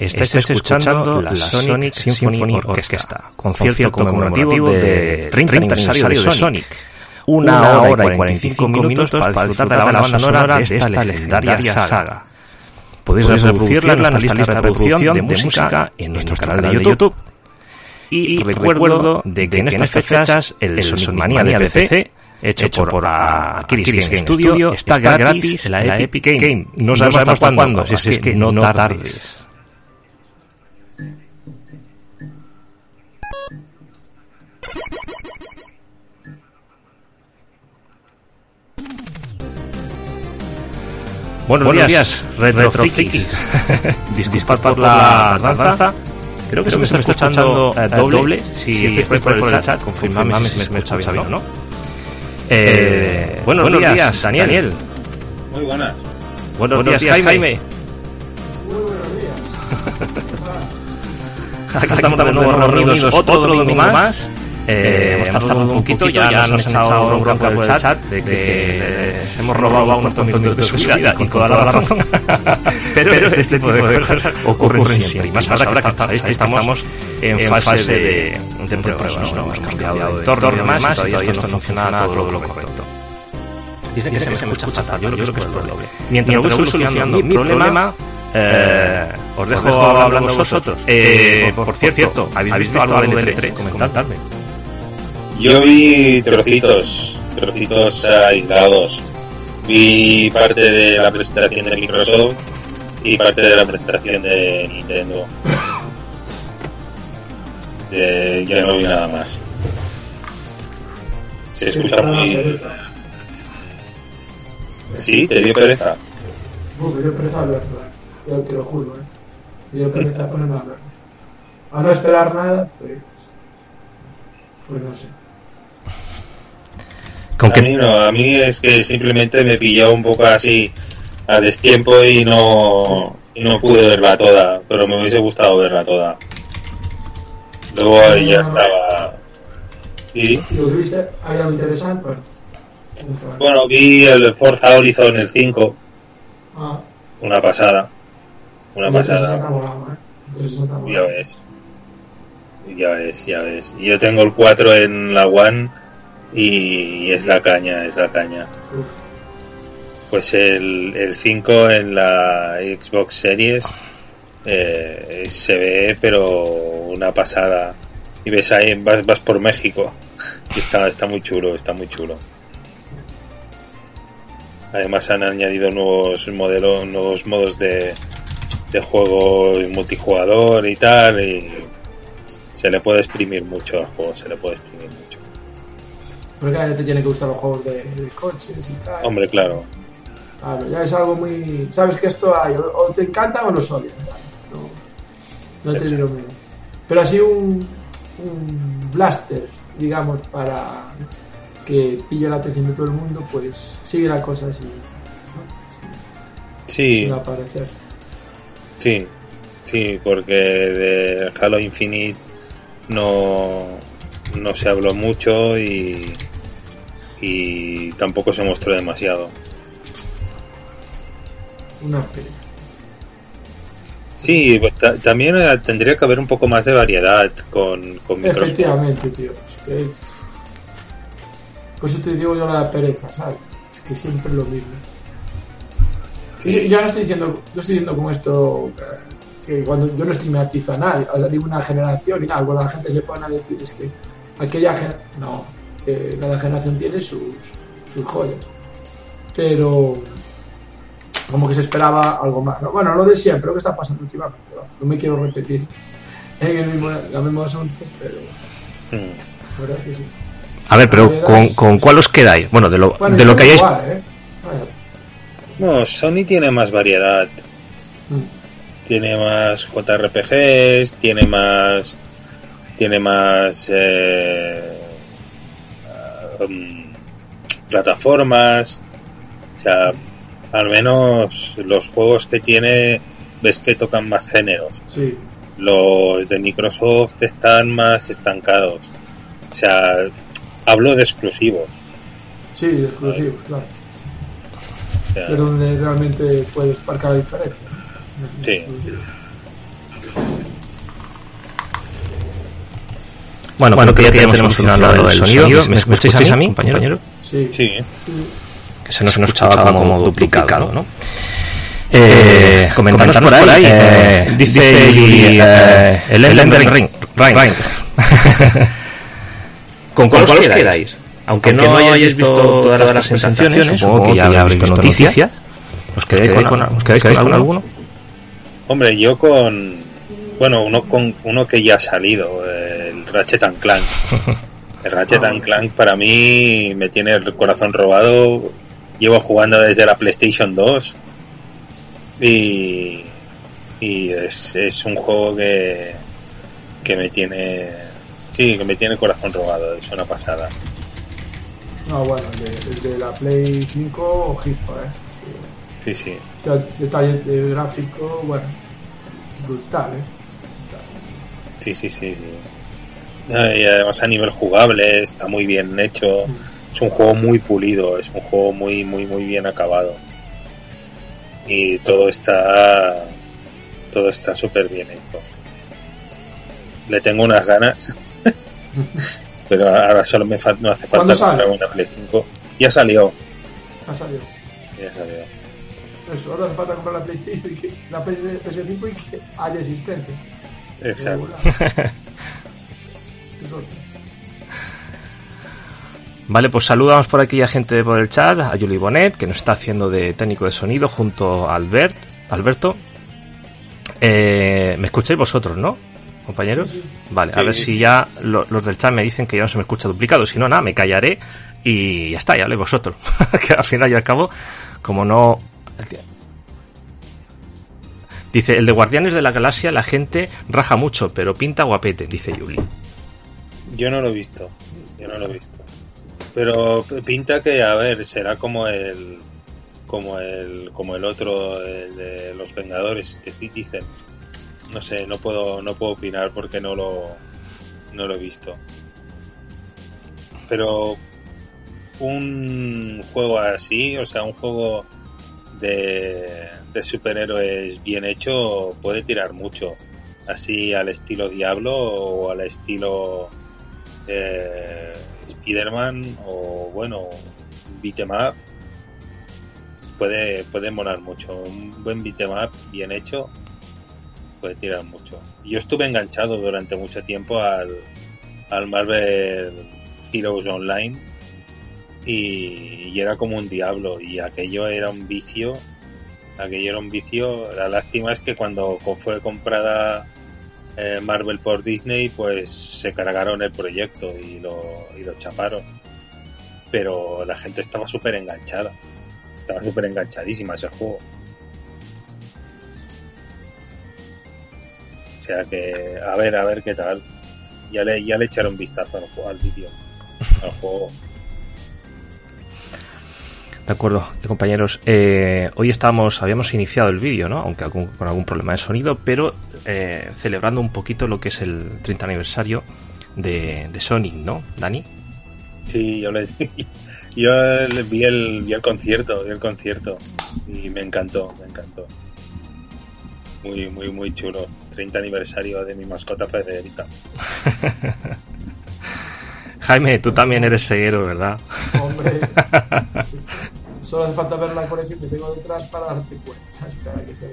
Estáis escuchando la Sonic Symphony Orchestra, concierto conmemorativo de 30 aniversario de Sonic. Una hora y 45 minutos para disfrutar de la banda sonora de esta legendaria saga. Podéis reproducirla en nuestra lista de reproducción de música en nuestro canal de YouTube. Y recuerdo de que en estas fechas el Sonic Mania de PC hecho, por, Aquiris Game, Studio está gratis en la Epic Game. No sabemos hasta cuándo, si es que no tardes. Buenos, Buenos días, Retrofrikis. Disculpad por la tardanza. Creo que se me está escuchando eh, doble. Si estáis por el chat, confirmadme si me escucha bien, ¿no? Eh, buenos, buenos días, Daniel. Daniel. Muy buenas. Buenos, buenos días, Jaime. Jaime. Muy buenos días. Aquí estamos de nuevo reunidos otro domingo más. Eh, hemos tardado un poquito, ya, ya nos han echado bronca por el chat de que hemos robado a un montón de su vida con toda la razón. pero, este, este tipo de cosas ocurren siempre. Y más ahora que estáis, estamos en fase de, de pruebas. ¿no? Hemos cambiado de entorno y demás y todavía esto no funciona todo lo correcto. Dice que se me escucha fatal, yo creo que es el doble. Mientras voy solucionando mi problema, eh, os dejo hablando vosotros. Eh, por, cierto, ¿habéis visto algo del E3? Comentadme. Yo vi trocitos, trocitos aislados. Vi parte de la presentación de Microsoft y parte de la presentación de Nintendo. De, ya no vi nada más. Se escucha muy... ¿Sí? ¿Te dio pereza? No, me dio pereza verlo, yo te lo juro, ¿eh? Me dio pereza ponerme a verlo. A no esperar nada, pues... Pues no sé. ¿Con a, mí no, a mí es que simplemente me pilló un poco así a destiempo y no, y no pude verla toda, pero me hubiese gustado verla toda. Luego ya estaba. ¿Y? ¿Lo viste? ¿Hay algo interesante? Bueno, vi el Forza Horizon el 5. Ah. Una pasada. Una Y pasada. volado, ¿eh? Ya ves. Ya ves, ya ves. Yo tengo el 4 en la One y es la caña, es la caña. Uf. Pues el, el 5 en la Xbox Series eh, se ve, pero una pasada. Y ves ahí, vas, vas por México. Y está, está muy chulo, está muy chulo. Además han añadido nuevos modelos, nuevos modos de, de juego multijugador y tal. Y se le puede exprimir mucho al juego, se le puede exprimir mucho. Porque a la gente tiene que gustar los juegos de, de coches y tal. Hombre, claro. Claro, ya es algo muy. Sabes que esto hay, o, te encanta o los odias. No, no te diré menos. Pero así un, un blaster, digamos, para que pille la atención de todo el mundo, pues sigue la cosa así. ¿no? Sí, Sin aparecer. sí, sí, porque de Halo Infinite no, no se habló mucho y, y tampoco se mostró demasiado. Una pena. Sí, pues, ta- también eh, tendría que haber un poco más de variedad con, con Microsoft. Efectivamente, tío. Es que. Por eso te digo yo la pereza, ¿sabes? Es que siempre es lo mismo. Sí. Yo no estoy diciendo, no estoy diciendo con esto que, que cuando yo no estigmatizo a nadie, a ninguna generación y nada, cuando la gente se pone a decir es que aquella generación, no, cada generación tiene sus, sus joyas. Pero como que se esperaba algo más, ¿no? Bueno, lo de siempre, lo que está pasando últimamente, ¿no? No me quiero repetir en el mismo, el mismo asunto, pero Mm. la verdad es que sí. A ver, pero ¿con, con cuál os quedáis? Bueno, de lo, Bueno, de lo que hayáis... igual, ¿eh? No, Sony tiene más variedad. Mm. Tiene más JRPGs, tiene más. Tiene más. eh, um, plataformas. O sea, al menos los juegos que tiene, ves que tocan más géneros. Sí, Los de Microsoft están más estancados. O sea, hablo de exclusivos. sí, exclusivos, claro. O sea, Es donde realmente puedes marcar la diferencia. Sí. Bueno, bueno que ya tenemos solucionado lo del sonido. ¿Me, me escucháis a mí, compañero? Sí. sí, Que se nos escuchaba como duplicado, ¿no? Eh, comentanos por ahí, eh, dice Yuli, eh, el Elden Ring, Ring, Ring. ¿Con cuál os quedáis? Aunque no hayáis visto todas las presentaciones, supongo que ya habréis visto noticias. ¿Os quedáis con, ¿os quedáis con alguno? Hombre, yo con. Bueno, uno con uno que ya ha salido, el Ratchet and Clank. El Ratchet and Clank para mí me tiene el corazón robado. Llevo jugando desde la PlayStation 2 y, y es, es un juego que, que me tiene. Sí, que me tiene el corazón robado, es una pasada. No, bueno, el de, el de la Play 5, ojito, ¿eh? Sí, sí. Ya Detalle de gráfico, bueno, brutal, ¿eh? Sí, sí, sí, sí. Y además a nivel jugable está muy bien hecho. Es un juego muy pulido, es un juego muy, muy, muy bien acabado. Y todo está, todo está súper bien hecho. Le tengo unas ganas, pero ahora solo me, fa- me hace falta comprar una Play 5. Ya salió, Ha salido. ya salió. Eso, ahora hace falta comprar la PlayStation y que la PS, PS5 y que haya existencia. Exacto. Eso. Vale, pues saludamos por aquí a gente por el chat, a Juli Bonet, que nos está haciendo de técnico de sonido, junto a Albert, Alberto. Eh, ¿Me escucháis vosotros, no? Compañeros. Sí, sí. Vale, a ver si ya lo- los del chat me dicen que ya no se me escucha duplicado. Si no, nada, me callaré y ya está, ya habléis vosotros. que al final y al cabo, como no. Dice, el de Guardianes de la Galaxia la gente raja mucho, pero pinta guapete, dice Yuli. Yo no lo he visto, yo no lo he visto. Pero pinta que, a ver, será como el como el como el otro, el de los Vengadores, que sí dicen. No sé, no puedo no puedo opinar porque no lo no lo he visto. Pero un juego así, o sea, un juego de, de superhéroes bien hecho puede tirar mucho. Así al estilo Diablo o al estilo eh, Spider-Man o bueno, beat'em up puede, puede molar mucho. Un buen beat'em up bien hecho puede tirar mucho. Yo estuve enganchado durante mucho tiempo al, al Marvel Heroes Online y, era como un diablo y aquello era un vicio. Aquello era un vicio. La lástima es que cuando fue comprada eh, Marvel por Disney, pues se cargaron el proyecto y lo, y lo chaparon. Pero la gente estaba súper enganchada. Estaba súper enganchadísima ese juego. O sea que, a ver, a ver qué tal. Ya le, ya le echaron vistazo al, al vídeo, al juego. De acuerdo, eh, compañeros. Eh, hoy estamos, habíamos iniciado el vídeo, ¿no? Aunque con algún problema de sonido, pero eh, celebrando un poquito lo que es el 30 aniversario de, de Sonic, ¿no, Dani? Sí, yo le yo vi el, vi el concierto, vi el concierto y me encantó, me encantó. Muy, muy, muy chulo. 30 aniversario de mi mascota Federica. Jaime, tú también eres ceguero, ¿verdad? Hombre. Solo hace falta ver la colección que tengo detrás para darte cuenta. que se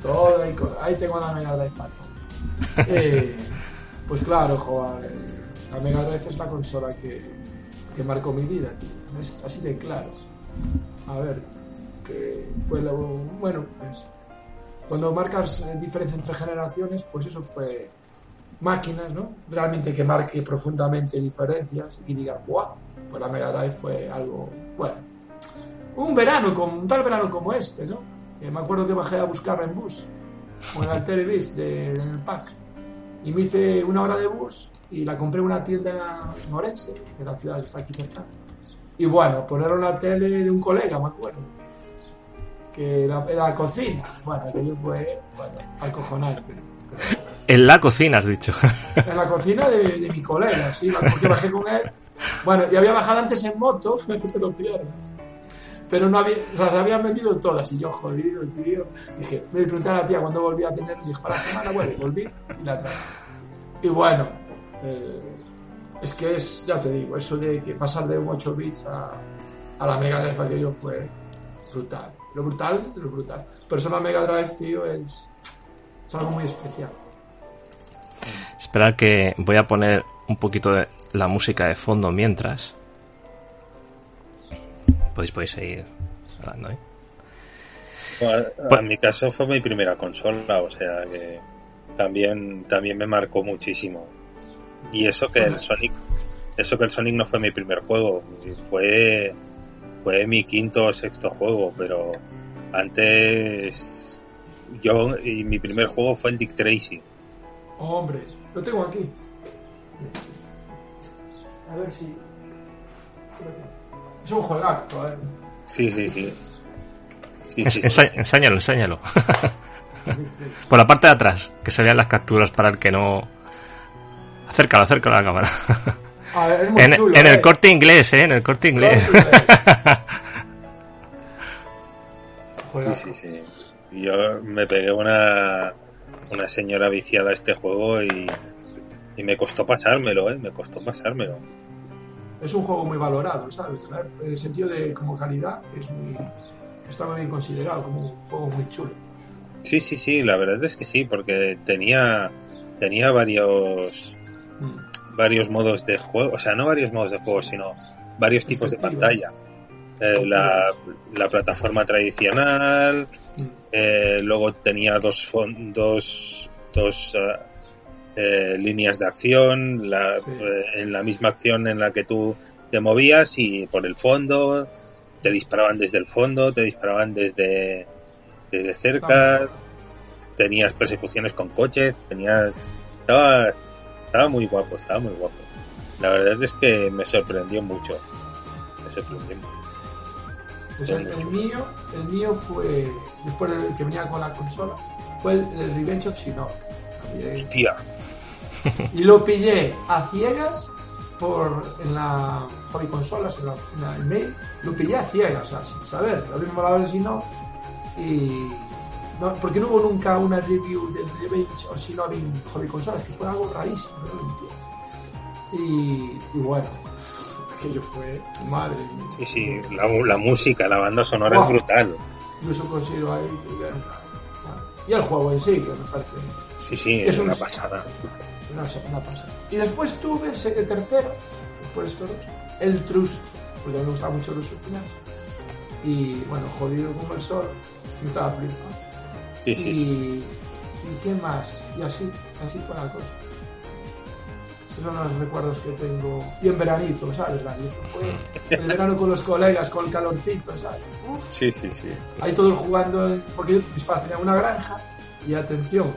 Todo ahí, ahí, tengo la Mega Drive eh, pues claro, joder, la Mega Drive es la consola que, que marcó mi vida, tío. Es así de claro. A ver, que fue lo. Bueno, pues. Cuando marcas diferencia entre generaciones, pues eso fue máquinas, ¿no? Realmente que marque profundamente diferencias y que digan, ¡buah! Pues la Mega Drive fue algo, bueno, un verano, como, un tal verano como este, ¿no? me acuerdo que bajé a buscarla en bus, con el Alteribis de, en el pack. Y me hice una hora de bus y la compré en una tienda en Orense, en la ciudad que está aquí cerca. Y bueno, poner una tele de un colega, me acuerdo. Que era la cocina. Bueno, aquello fue, bueno, acojonante. En la cocina, has dicho. En la cocina de, de mi colega, sí, porque bajé con él. Bueno, y había bajado antes en moto, te lo pierdas pero no había, o sea, se habían vendido todas. Y yo, jodido, tío. Dije, me pregunté a la tía cuándo volví a tener. Y dije, para la semana, bueno, volví y la traje. Y bueno, eh, es que es, ya te digo, eso de que pasar de un 8 bits a, a la Mega Drive aquello fue brutal. Lo brutal, lo brutal. Pero eso la Mega Drive, tío, es, es algo muy especial. Esperar que voy a poner un poquito de la música de fondo mientras podéis, podéis seguir hablando. ¿eh? en mi caso fue mi primera consola, o sea que también, también me marcó muchísimo. Y eso que el Sonic, eso que el Sonic no fue mi primer juego, fue, fue mi quinto o sexto juego, pero antes yo y mi primer juego fue el Dick Tracy. hombre, lo tengo aquí. A ver si. Es un juegazo, ¿eh? Sí, sí, sí. sí, sí, Enséñalo, enséñalo. Por la parte de atrás, que se vean las capturas para el que no. Acércalo, acércalo a la cámara. En, en el ¿eh? corte inglés, ¿eh? En el corte inglés. sí, sí, sí. Yo me pegué una, una señora viciada a este juego y, y me costó pasármelo, ¿eh? Me costó pasármelo es un juego muy valorado, ¿sabes? En el sentido de como calidad, que es muy, está muy bien considerado como un juego muy chulo. Sí, sí, sí, la verdad es que sí, porque tenía, tenía varios, mm. varios modos de juego, o sea, no varios modos de juego, sino varios tipos de pantalla. Eh, la, la, plataforma tradicional, mm. eh, luego tenía dos, dos, dos uh, eh, líneas de acción, la, eh, en la misma acción en la que tú te movías y por el fondo, te disparaban desde el fondo, te disparaban desde, desde cerca, tenías persecuciones con coches, tenías... Estaba, estaba muy guapo, estaba muy guapo. La verdad es que me sorprendió mucho. Me sorprendió pues el, mío, el mío fue, después del que venía con la consola, fue el, Revenge of Shinobi. Hostia, lo pillé a ciegas por en la hobby consolas, en la, mail, lo pillé a ciegas, o sea, sin saber, lo mismo la si no. Y. No, porque no hubo nunca una review del Revenge o si no en hobby consolas, que fue algo rarísimo, entiendo. Y, y bueno, aquello fue madre mía. Sí, sí, la, la música, la banda sonora es brutal. Incluso consigo ahí. Y el juego en sí, que me parece. Sí, sí, es una pasada. Una. Y después tuve el, tercero, después de estos el Trust, porque me gustaba mucho los finales. Y bueno, jodido como el sol, me estaba flipando. Sí, sí, y, sí. ¿Y qué más? Y así, así fue la cosa. Esos son los recuerdos que tengo. Y en veranito, ¿sabes? Eso fue el verano con los colegas, con el calorcito, ¿sabes? Uf. Sí, sí, sí. Ahí todos jugando, porque mis padres tenían una granja y atención,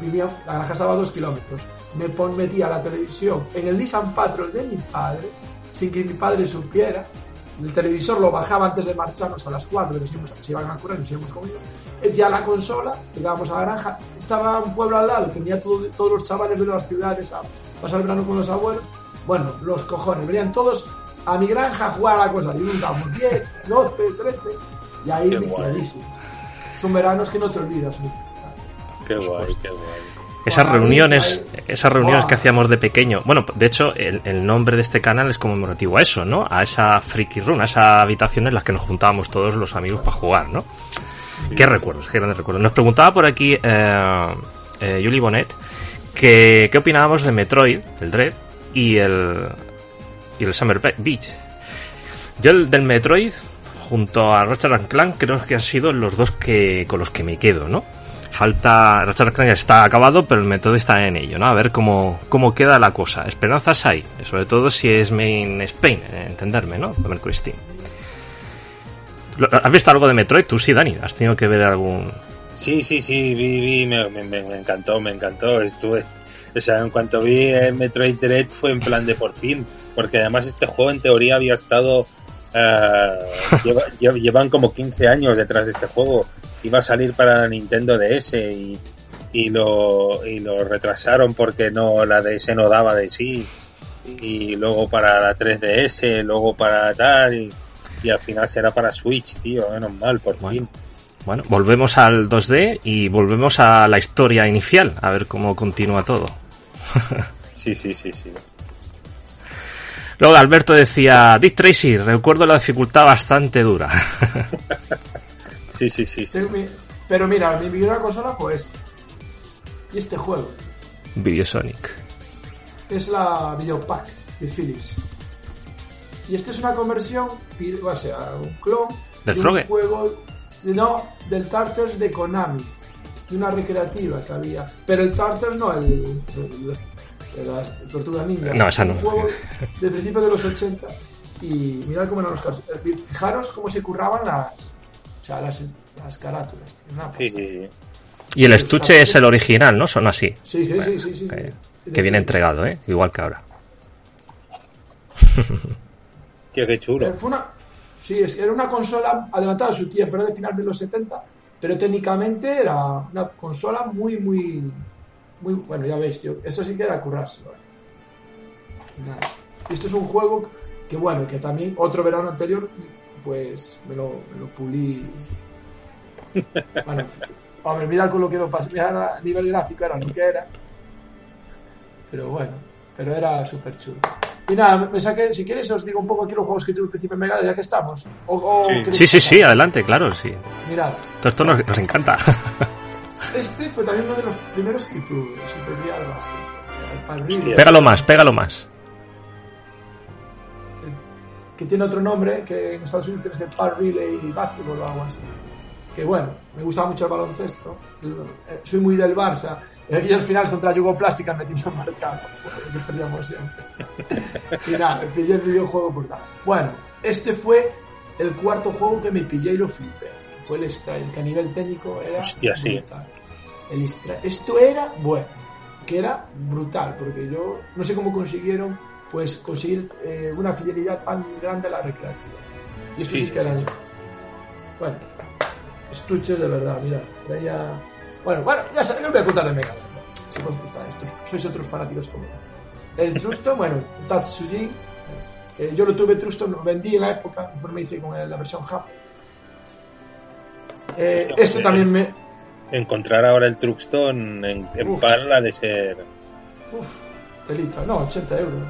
vivía, la granja estaba a dos kilómetros. Me pon, metía la televisión en el Nissan Patrol de mi padre, sin que mi padre supiera. El televisor lo bajaba antes de marcharnos a las 4, que nos se iban a correr, nos íbamos conmigo. Ya la consola, llegábamos a la granja, estaba un pueblo al lado que venía todo, todos los chavales de las ciudades a pasar el verano con los abuelos. Bueno, los cojones, venían todos a mi granja a jugar a la cosa. Y juntábamos 10, 12, 13, y ahí viciadísimo. Son veranos que no te olvidas. Qué guay, qué guay. Esas reuniones, esas reuniones que hacíamos de pequeño. Bueno, de hecho, el, el, nombre de este canal es conmemorativo a eso, ¿no? A esa freaky room, a esa habitación en la que nos juntábamos todos los amigos para jugar, ¿no? Qué recuerdos, qué grandes recuerdos. Nos preguntaba por aquí eh, eh, Julie Bonet que, qué opinábamos de Metroid, el Dread, y el, y el Summer Beach. Yo el del Metroid, junto a Ratchet Clank, creo que han sido los dos que con los que me quedo, ¿no? Falta, Ratchet Clank está acabado, pero el Metroid está en ello, ¿no? A ver cómo, cómo queda la cosa. Esperanzas hay, sobre todo si es Main Spain, entenderme, ¿no? Mercury Steam. ¿Has visto algo de Metroid? Tú sí, Dani. ¿Has tenido que ver algún...? Sí, sí, sí, vi, vi me, encantó, me encantó. Estuve... O sea, en cuanto vi el Metroid Dread fue en plan de por fin. Porque además este juego en teoría había estado... Lleva, llevan como 15 años detrás de este juego. Iba a salir para la Nintendo DS y, y, lo, y lo retrasaron porque no la DS no daba de sí. Y luego para la 3DS, luego para tal... Y, y al final será para Switch, tío, menos mal, por bueno, fin. Bueno, volvemos al 2D y volvemos a la historia inicial, a ver cómo continúa todo. sí, sí, sí, sí. Luego Alberto decía, Dick Tracy, recuerdo la dificultad bastante dura. sí, sí, sí, sí. Pero, pero mira, mi primera consola fue este. Y este juego. Videosonic. Es la Videopack de Philips. Y esta es una conversión, o sea, un clon ¿Del de un juego, no, del Tartars de Konami, de una recreativa que había. Pero el Tartars no, el, el, el las Tortugas Ninja. No, esa no. Un juego de principios de los 80. Y mirad cómo eran los casos. Fijaros cómo se curraban las, sea, las, las carátulas. Una Sí, sí, sí. Y el estuche es el original, ¿no? Son así. Sí, sí, sí, sí, sí, Que, sí. que viene entregado, ¿eh? Igual que ahora. Que es de chulo. Fue una, sí, es, era una consola adelantada a su tiempo, era de final de los 70, pero técnicamente era una consola muy, muy, muy, bueno, ya veis, tío, esto sí que era currarse. Nada. Esto es un juego que, bueno, que también otro verano anterior, pues me lo, me lo pulí. Bueno, hombre, mira con lo que lo pasé, mira, a nivel gráfico era lo que era, pero bueno, pero era súper chulo. Y nada, me saqué, si quieres os digo un poco aquí los juegos que tuve al principio en Mega, ya que estamos. O, o Sí. Sí, sí, sí, adelante, claro, sí. Mirad, Todo esto nos, nos encanta. este fue también uno de los primeros que tuve, Super pégalo más, pégalo más. Que tiene otro nombre, que en Estados Unidos tienes que Pal Relay Basketball o algo así. Que bueno, me gustaba mucho el baloncesto. Eh, Soy muy del Barça. Y aquellos finales contra Yugoplástica me tenían marcado. Que perdíamos siempre. Y nada, pillé el videojuego por tal. Bueno, este fue el cuarto juego que me pillé y lo flipé. Fue el Strike, que a nivel técnico era Hostia, sí. brutal. El Strike. Esto era bueno, que era brutal, porque yo no sé cómo consiguieron pues conseguir eh, una fidelidad tan grande a la recreativa. Y esto sí, Sí, que eran. Bueno, estuches de verdad, mira. Traía. Bueno, bueno, ya sabéis, no voy a contar de Mega. Si os gusta esto, sois otros fanáticos como yo. El Truston, bueno, Tatsuji. eh, yo lo tuve Truston, lo vendí en la época, después me hice con la versión Jap. Eh, este también me. Encontrar ahora el Truxton en, en Uf. Parla de ser. Uf, telita, no, 80 euros.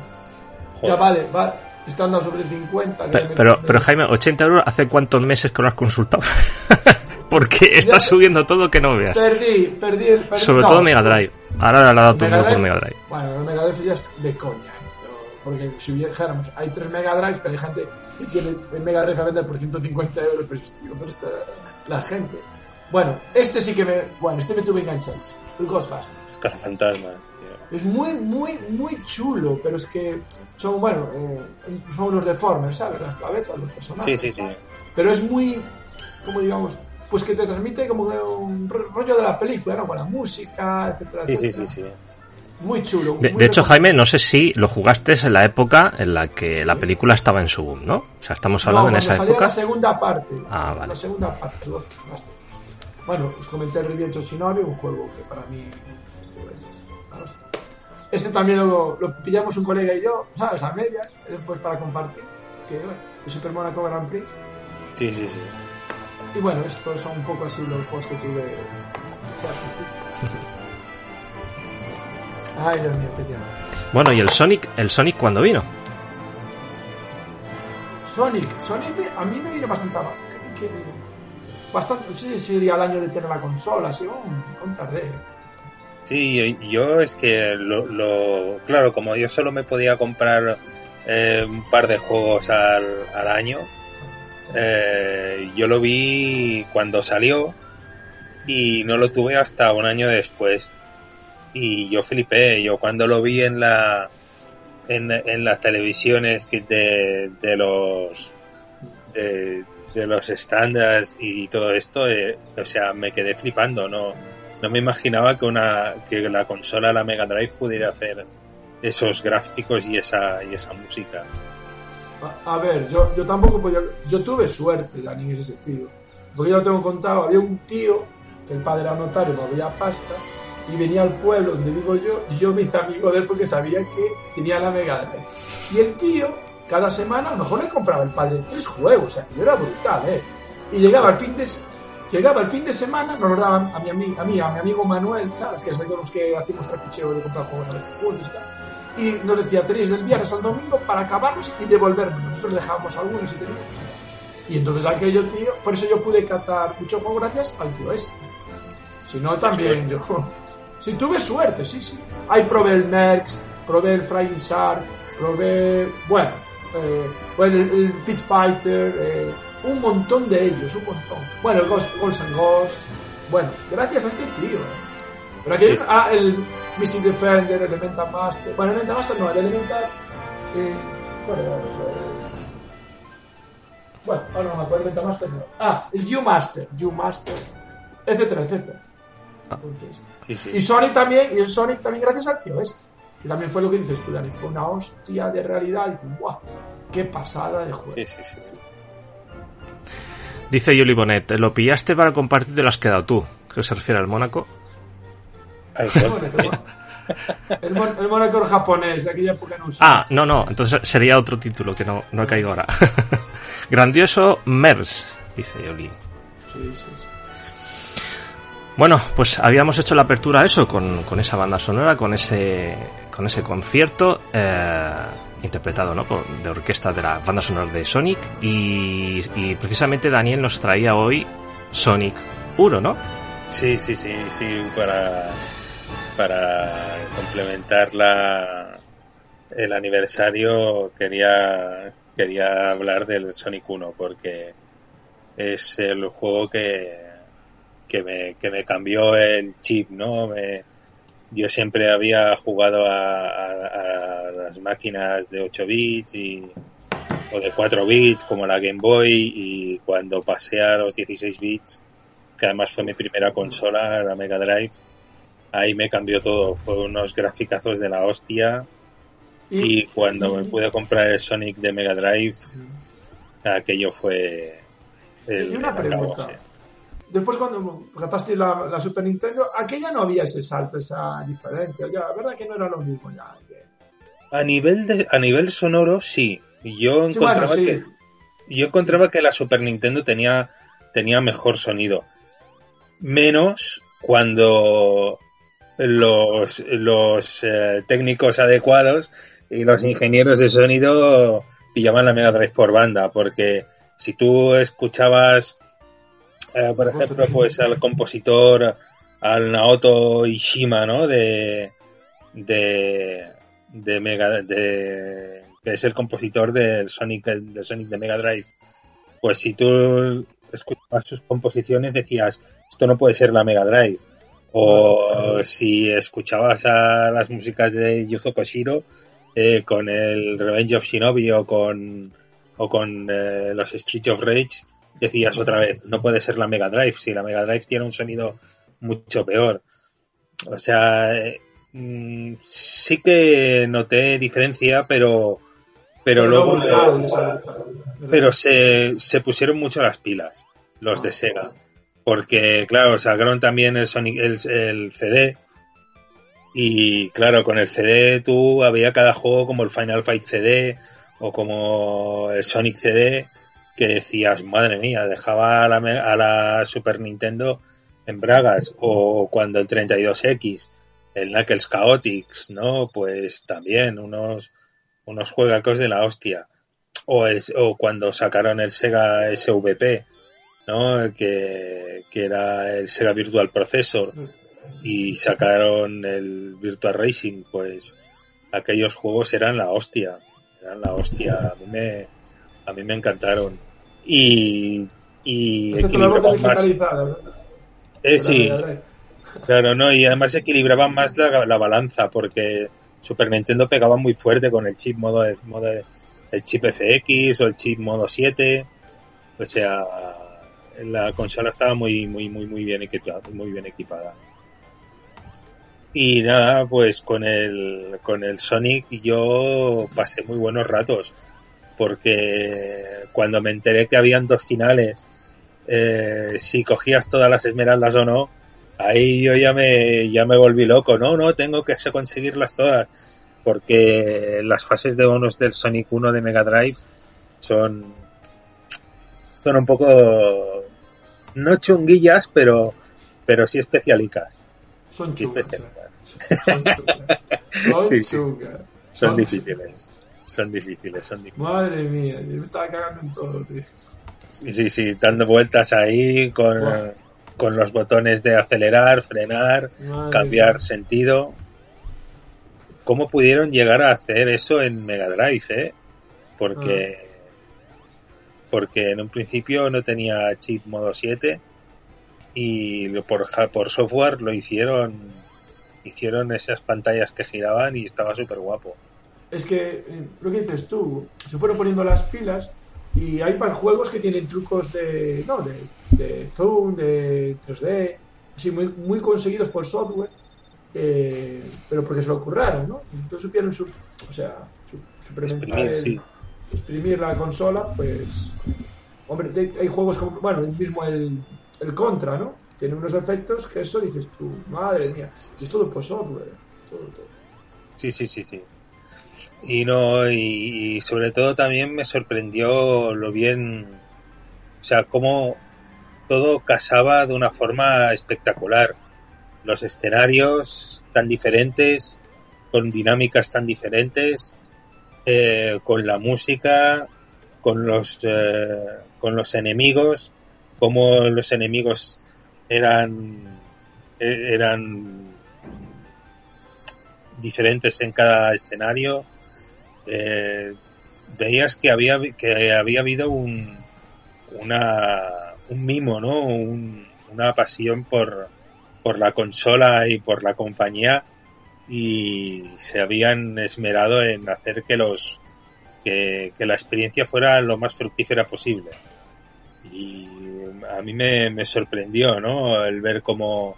Joder. Ya vale, va, está andando sobre 50. que Pe- me- Pero, me- pero Jaime, 80 euros, ¿hace cuántos meses que lo has consultado? Porque está subiendo todo que no veas. Perdí, perdí, perdí Sobre todo Mega Drive. Ahora le ha dado todo por Mega Drive. Bueno, el Mega Drive ya es de coña. Porque si dijéramos, hay tres Mega Drives, pero hay gente que tiene el Mega Drive a vender por 150 euros, pero tío, pero está la gente. Bueno, este sí que me. Bueno, este me tuve enganchado. El Ghostbusters. Es cazafantasma. Es muy, muy, muy chulo, pero es que son, bueno, eh, son unos deformes, ¿sabes? Las cabezas, los personajes. Sí, sí, sí. Pero es muy, como digamos, pues que te transmite como un rollo de la película, ¿no? Con la música, etcétera, sí, Sí, sí, sí. Muy chulo. De, hecho, Jaime, no sé si lo jugaste en la época en la que la película estaba en su boom, ¿no? O sea, estamos hablando en esa salió época. la segunda parte. Ah, vale. La segunda parte, dos, Bueno, os comenté el Riviento Shinobi, un juego que para mí. Este también lo, pillamos un colega y yo, ¿sabes? A media, después para compartir. Que, bueno, el Super Monaco Grand Prix. Sí, sí, sí. Y bueno, estos son un poco así los juegos que tuve. Ay, Dios mío, qué tiempo. Bueno, ¿y el Sonic, el Sonic cuándo vino? Sonic, Sonic a mí me vino bastante mal. bastante, no sé si sería el año de tener la consola, así, un, un tardé. Sí, yo es que lo, claro, como yo solo me podía comprar eh, un par de juegos al, año, eh, yo lo vi cuando salió y no lo tuve hasta un año después y yo flipé. Yo cuando lo vi en la en, las televisiones de, de los de, los estándares y todo esto, eh, o sea, me quedé flipando. No no me imaginaba que una que la consola la Mega Drive pudiera hacer esos gráficos y esa y esa música. A, ver, yo, yo tampoco podía. Yo tuve suerte, Dani, en ese sentido. Porque yo lo tengo contado. Había un tío que el padre era notario, me había pasta y venía al pueblo donde vivo yo y yo me hice amigo de él porque sabía que tenía la Mega Drive. Y el tío, cada semana, a lo mejor le compraba el padre tres juegos, o sea, que era brutal, ¿eh? Y llegaba al fin de, llegaba el fin de semana, nos lo daban a mi, amigo, a mí, a mi amigo Manuel, ¿sabes? Que es con los que hacíamos trapicheo de comprar juegos a veces juntos y tal. Y nos decía, tenéis del viernes al domingo para acabarlos y devolvernos. Nosotros dejábamos algunos y teníamos. Y entonces aquello, tío, por eso yo pude catar muchos juegos gracias al tío este. Si no, también yo Sí, tuve suerte, sí, sí. Ahí probé el Merx, probé el Flying Shark, probé, bueno, eh, bueno el, Pit Fighter, eh, un montón de ellos, un montón. Bueno, el Ghost, Ghost and Ghost, bueno, gracias a este tío. Eh. Pero aquí, ah, el Mystic Defender, Elemental Master, bueno, Elemental Master no, el Elemental, eh, bueno, bueno, ahora no me acuerdo, Elemental Master no. Ah, el U-Master, U-Master, etcétera, etcétera. Entonces, y Sonic también, y el Sonic también gracias al tío este. Y también fue lo que dices tú, Dani, fue una hostia de realidad. Y dices, ¡guau! ¡Qué pasada de juego! Sí, sí, sí. Dice Yuli Bonet, lo pillaste para compartir, te lo has quedado tú. ¿Qué se refiere al Mónaco? el, el, Mónaco japonés, de aquella época no Ah, no, no, entonces sería otro título que no, no he caído ahora. Grandioso MERS, dice Yoli. Sí, sí, sí. Bueno, pues habíamos hecho la apertura a eso con, con esa banda sonora, con ese, con ese concierto eh, interpretado ¿no? Por, de orquesta de la banda sonora de Sonic y, precisamente Daniel nos traía hoy Sonic 1, ¿no? Sí, sí, sí, sí, para, para complementar la, el aniversario quería, quería hablar del Sonic 1 porque es el juego que que me, que me cambió el chip, ¿no? Yo siempre había jugado a, las máquinas de 8 bits y, o de 4 bits como la Game Boy y cuando pasé a los 16 bits, que además fue mi primera consola, la Mega Drive, ahí me cambió todo. Fue unos graficazos de la hostia. Y, cuando me pude comprar el Sonic de Mega Drive, aquello fue... El, y una pregunta después cuando captaste la, la, Super Nintendo, aquella no había ese salto, esa diferencia. Ya, la verdad que no era lo mismo ya. A nivel de, a nivel sonoro, sí. Yo encontraba que yo encontraba que la Super Nintendo tenía tenía mejor sonido. Menos cuando los, los eh, técnicos adecuados y los ingenieros de sonido pillaban la Mega Drive por banda, porque si tú escuchabas eh, por ejemplo, pues al compositor, al Naoto Ishima, ¿no? De, de, de Mega, de, que es el compositor del Sonic, del Sonic de Mega Drive. Pues si tú escuchabas sus composiciones decías, esto no puede ser la Mega Drive. O si escuchabas a las músicas de Yuzo Koshiro eh, con el Revenge of Shinobi o con, o con eh, los Streets of Rage, decías otra vez, no puede ser la Mega Drive, si la Mega Drive tiene un sonido mucho peor. O sea, eh, mm, sí que noté diferencia, pero pero, luego pero se, se pusieron mucho las pilas los de Sega. Porque claro sacaron también el Sonic el, el CD y claro con el CD tú había cada juego como el Final Fight CD o como el Sonic CD que decías madre mía dejaba a la, a la Super Nintendo en bragas o cuando el 32X el Knuckles Chaotix no pues también unos unos juegacos de la hostia. O, es, o cuando sacaron el Sega SVP, ¿no? Que, que era el Sega Virtual Processor y sacaron el Virtual Racing, pues aquellos juegos eran la hostia. Eran la hostia. A mí me, a mí me encantaron. Y, y equilibraban más. Eh, sí. Claro, no, y además equilibraban más la, la balanza, porque Super Nintendo pegaba muy fuerte con el chip modo, modo el chip FX o el chip modo 7. O sea, la consola estaba muy muy muy muy bien equipada, muy bien equipada. Y nada, pues con el con el Sonic yo pasé muy buenos ratos porque cuando me enteré que habían dos finales, eh, si cogías todas las esmeraldas o no, ahí yo ya me, ya me volví loco, no, no, tengo que conseguirlas todas, porque las fases de bonus del Sonic 1 de Mega Drive son, son un poco, no chunguillas, pero, pero sí especialicas. Son chungas. Son, son, son difíciles. Son difíciles, son difíciles. Madre mía, yo me estaba cagando en todo, tío. Sí, sí, sí, dando vueltas ahí con con los botones de acelerar, frenar, cambiar sentido. ¿Cómo pudieron llegar a hacer eso en Mega Drive, eh? Porque, ah. porque en un principio no tenía chip modo 7 y por, por software lo hicieron, hicieron esas pantallas que giraban y estaba súper guapo. Es que eh, lo que dices tú, se fueron poniendo las pilas y hay juegos que tienen trucos de, no, de, de zoom, de 3D, así muy, muy conseguidos por software, eh, pero porque se lo ocurraron, ¿no? Entonces supieron, su, o sea, exprimir, exprimir la consola, pues, hombre, hay juegos como, bueno, el mismo el, el Contra, ¿no? Tiene unos efectos que eso dices tú, madre mía, es todo por software, todo, todo. Sí, sí, sí, sí y no y, sobre todo también me sorprendió lo bien o sea cómo todo casaba de una forma espectacular. Los escenarios tan diferentes con dinámicas tan diferentes eh, con la música con los eh, con los enemigos cómo los enemigos eran eh, eran diferentes en cada escenario eh, veías que había, que había habido un, una, un mimo, ¿no? una pasión por, por la consola y por la compañía y se habían esmerado en hacer que los que, la experiencia fuera lo más fructífera posible y a mí me, me sorprendió no el ver cómo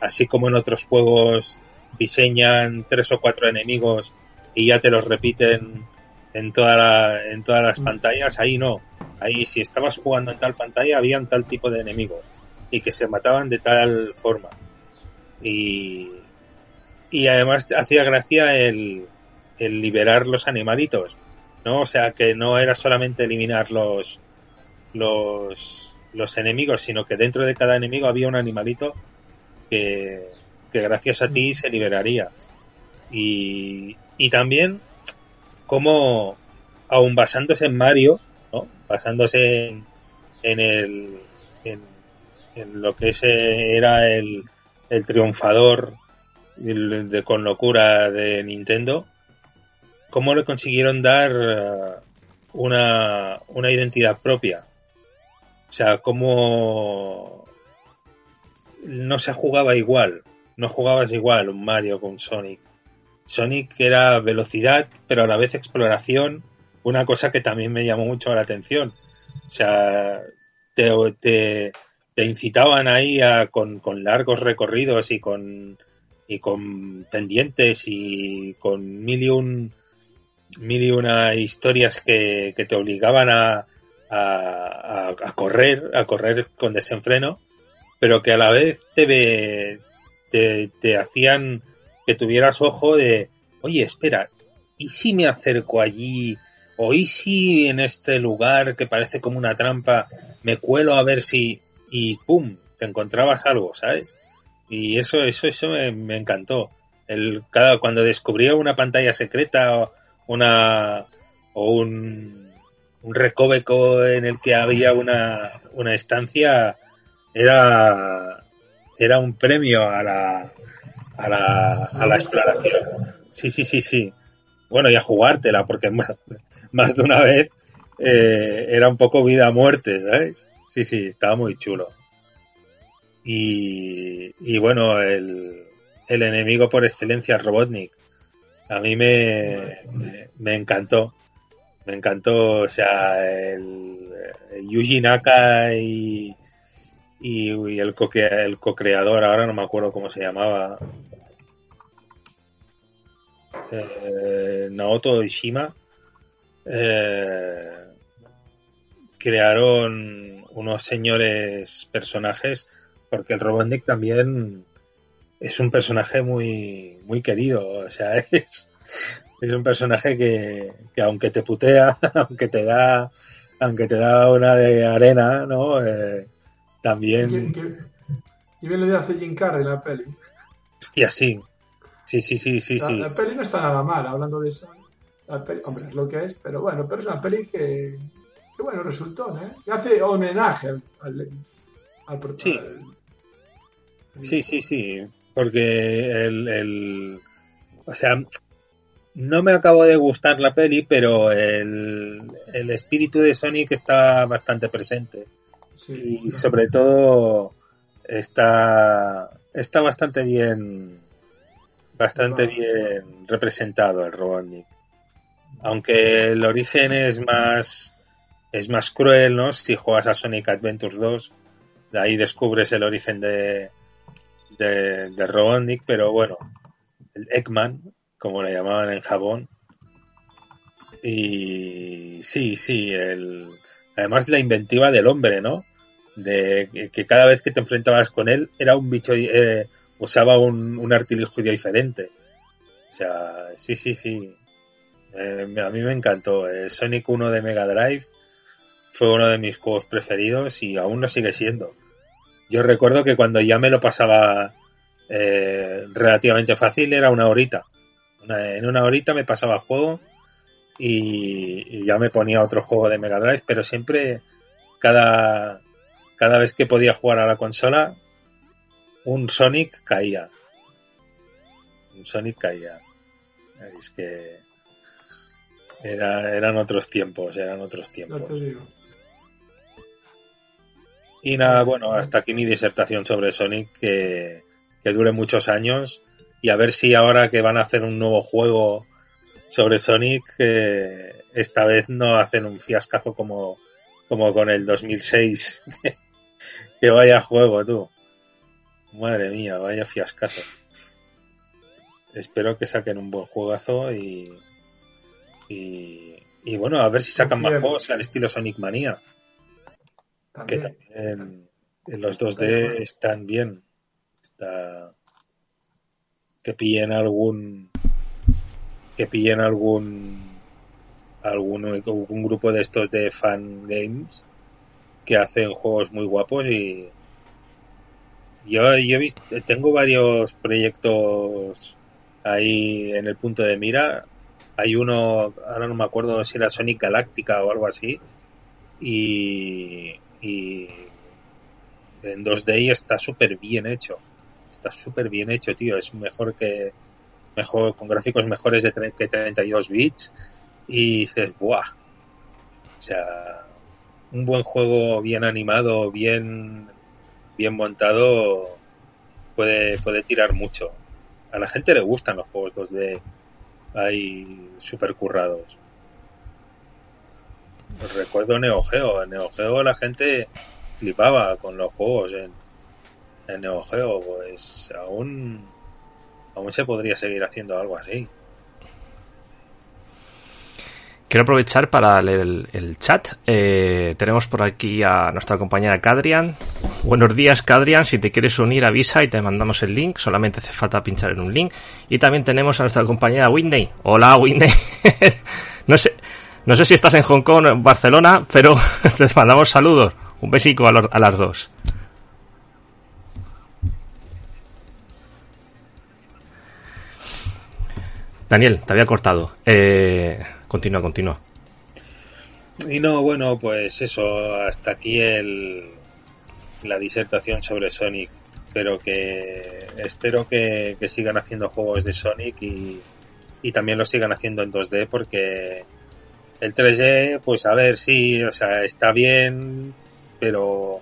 así como en otros juegos diseñan tres o cuatro enemigos y ya te los repiten en, toda en todas las mm. pantallas, ahí no. Ahí si estabas jugando en tal pantalla habían tal tipo de enemigos y que se mataban de tal forma. Y, y además hacía gracia el, el liberar los animalitos, ¿no? O sea, que no era solamente eliminar los, los, los enemigos, sino que dentro de cada enemigo había un animalito que, que gracias a ti mm. se liberaría. Y, y también como, aún basándose en Mario, ¿no? basándose en, en el, en, en lo que ese era el, el triunfador de, con locura de Nintendo, cómo le consiguieron dar eh, una, una identidad propia. O sea, cómo no se jugaba igual, no jugabas igual un Mario con Sonic. Sonic era velocidad, pero a la vez exploración, una cosa que también me llamó mucho la atención. O sea, te, te, incitaban ahí a, con, con largos recorridos y con y con pendientes y con mil y un mil y una historias que, te obligaban a, a, correr, a correr con desenfreno, pero que a la vez te, te, hacían que tuvieras ojo de, oye, espera, ¿y si me acerco allí? ¿O y si en este lugar que parece como una trampa me cuelo a ver si... y ¡pum! te encontrabas algo, ¿sabes? Y eso, eso, eso me, encantó. El, cada, cuando descubría una pantalla secreta o una o un, un recoveco en el que había una, una estancia, era, era un premio a la, a la, a la exploración. Sí, sí, sí, sí. Bueno, y a jugártela, porque más, más de una vez eh, era un poco vida muerte, ¿sabes? Sí, sí, estaba muy chulo. Y, bueno, el, el, enemigo por excelencia, Robotnik. A mí me, me, encantó. Me encantó, o sea, el, Yuji Naka y, y, el, co el co-creador, ahora no me acuerdo cómo se llamaba. Eh, Naoto Ishima. Eh, crearon unos señores personajes porque el Robotnik también es un personaje muy, muy querido, o sea, es, es un personaje que, que aunque te putea, aunque te da, aunque te da una de arena, ¿no? Eh, también... Y bien le hace Jim Carrey la peli. Hostia, sí. Sí, sí, sí, sí, la, sí. La peli no está nada mal, hablando de eso. La peli, hombre, es lo que es, pero bueno, pero es una peli que, que bueno, resultó, ¿eh? Y hace homenaje al, al, al, sí. Sí, sí, sí. Porque el, el, O sea, no me acabo de gustar la peli, pero el, el espíritu de Sonic está bastante presente. Y sobre todo está, está bastante bien bastante bien representado el Robotnik. Aunque el origen es más es más cruel, ¿no? Si juegas a Sonic Adventures 2, de ahí descubres el origen de, de, de Robotnik, pero bueno, el Eggman, como le llamaban en Japón. Y sí, sí, el, además la inventiva del hombre, ¿no? De que cada vez que te enfrentabas con él era un bicho, eh, usaba un, un artilugio diferente. O sea, sí, sí, sí. Eh, a mí me encantó. Eh, Sonic 1 de Mega Drive fue uno de mis juegos preferidos y aún lo sigue siendo. Yo recuerdo que cuando ya me lo pasaba eh, relativamente fácil era una horita. en una horita me pasaba el juego y, ya me ponía otro juego de Mega Drive, pero siempre cada, cada vez que podía jugar a la consola, un Sonic caía. Un Sonic caía. Es que eran otros tiempos, eran otros tiempos. Y nada, bueno, hasta aquí mi disertación sobre Sonic, que, dure muchos años. Y a ver si ahora que van a hacer un nuevo juego sobre Sonic, eh, esta vez no hacen un fiascazo como, como con el 2006. que vaya juego, tú. Madre mía, vaya fiascazo. Espero que saquen un buen juegazo y, y, bueno, a ver si sacan más juegos al estilo Sonic Mania. Que también en los 2D están bien. Está que pillen algún que pillen algún algún, algún grupo de estos de fan games que hacen juegos muy guapos y yo, yo tengo varios proyectos ahí en el punto de mira hay uno ahora no me acuerdo si era Sonic Galáctica o algo así y y, en 2D y está súper bien hecho. Está súper bien hecho, tío. Es mejor que. mejor Con gráficos mejores de que 32 bits. Y dices, ¡buah! O sea, un buen juego bien animado, bien, bien montado, puede, puede tirar mucho. A la gente le gustan los juegos 2D ahí super currados. Recuerdo Neo Geo. En Neo Geo la gente flipaba con los juegos en, en Neo Geo. Pues aún, aún se podría seguir haciendo algo así. Quiero aprovechar para leer el, chat. Eh, tenemos por aquí a nuestra compañera Cadrian. Buenos días, Cadrian. Si te quieres unir, avisa y te mandamos el link. Solamente hace falta pinchar en un link. Y también tenemos a nuestra compañera Whitney. Hola, Whitney. no sé, no sé si estás en Hong Kong o en Barcelona, pero te mandamos saludos. Un besico a, a las dos. Daniel, te había cortado. Eh, Continúa, continúa. Y no, bueno, pues eso, hasta aquí el, la disertación sobre Sonic. Pero que espero que, sigan haciendo juegos de Sonic y, y también lo sigan haciendo en 2D porque el 3D, pues a ver, sí, o sea, está bien, pero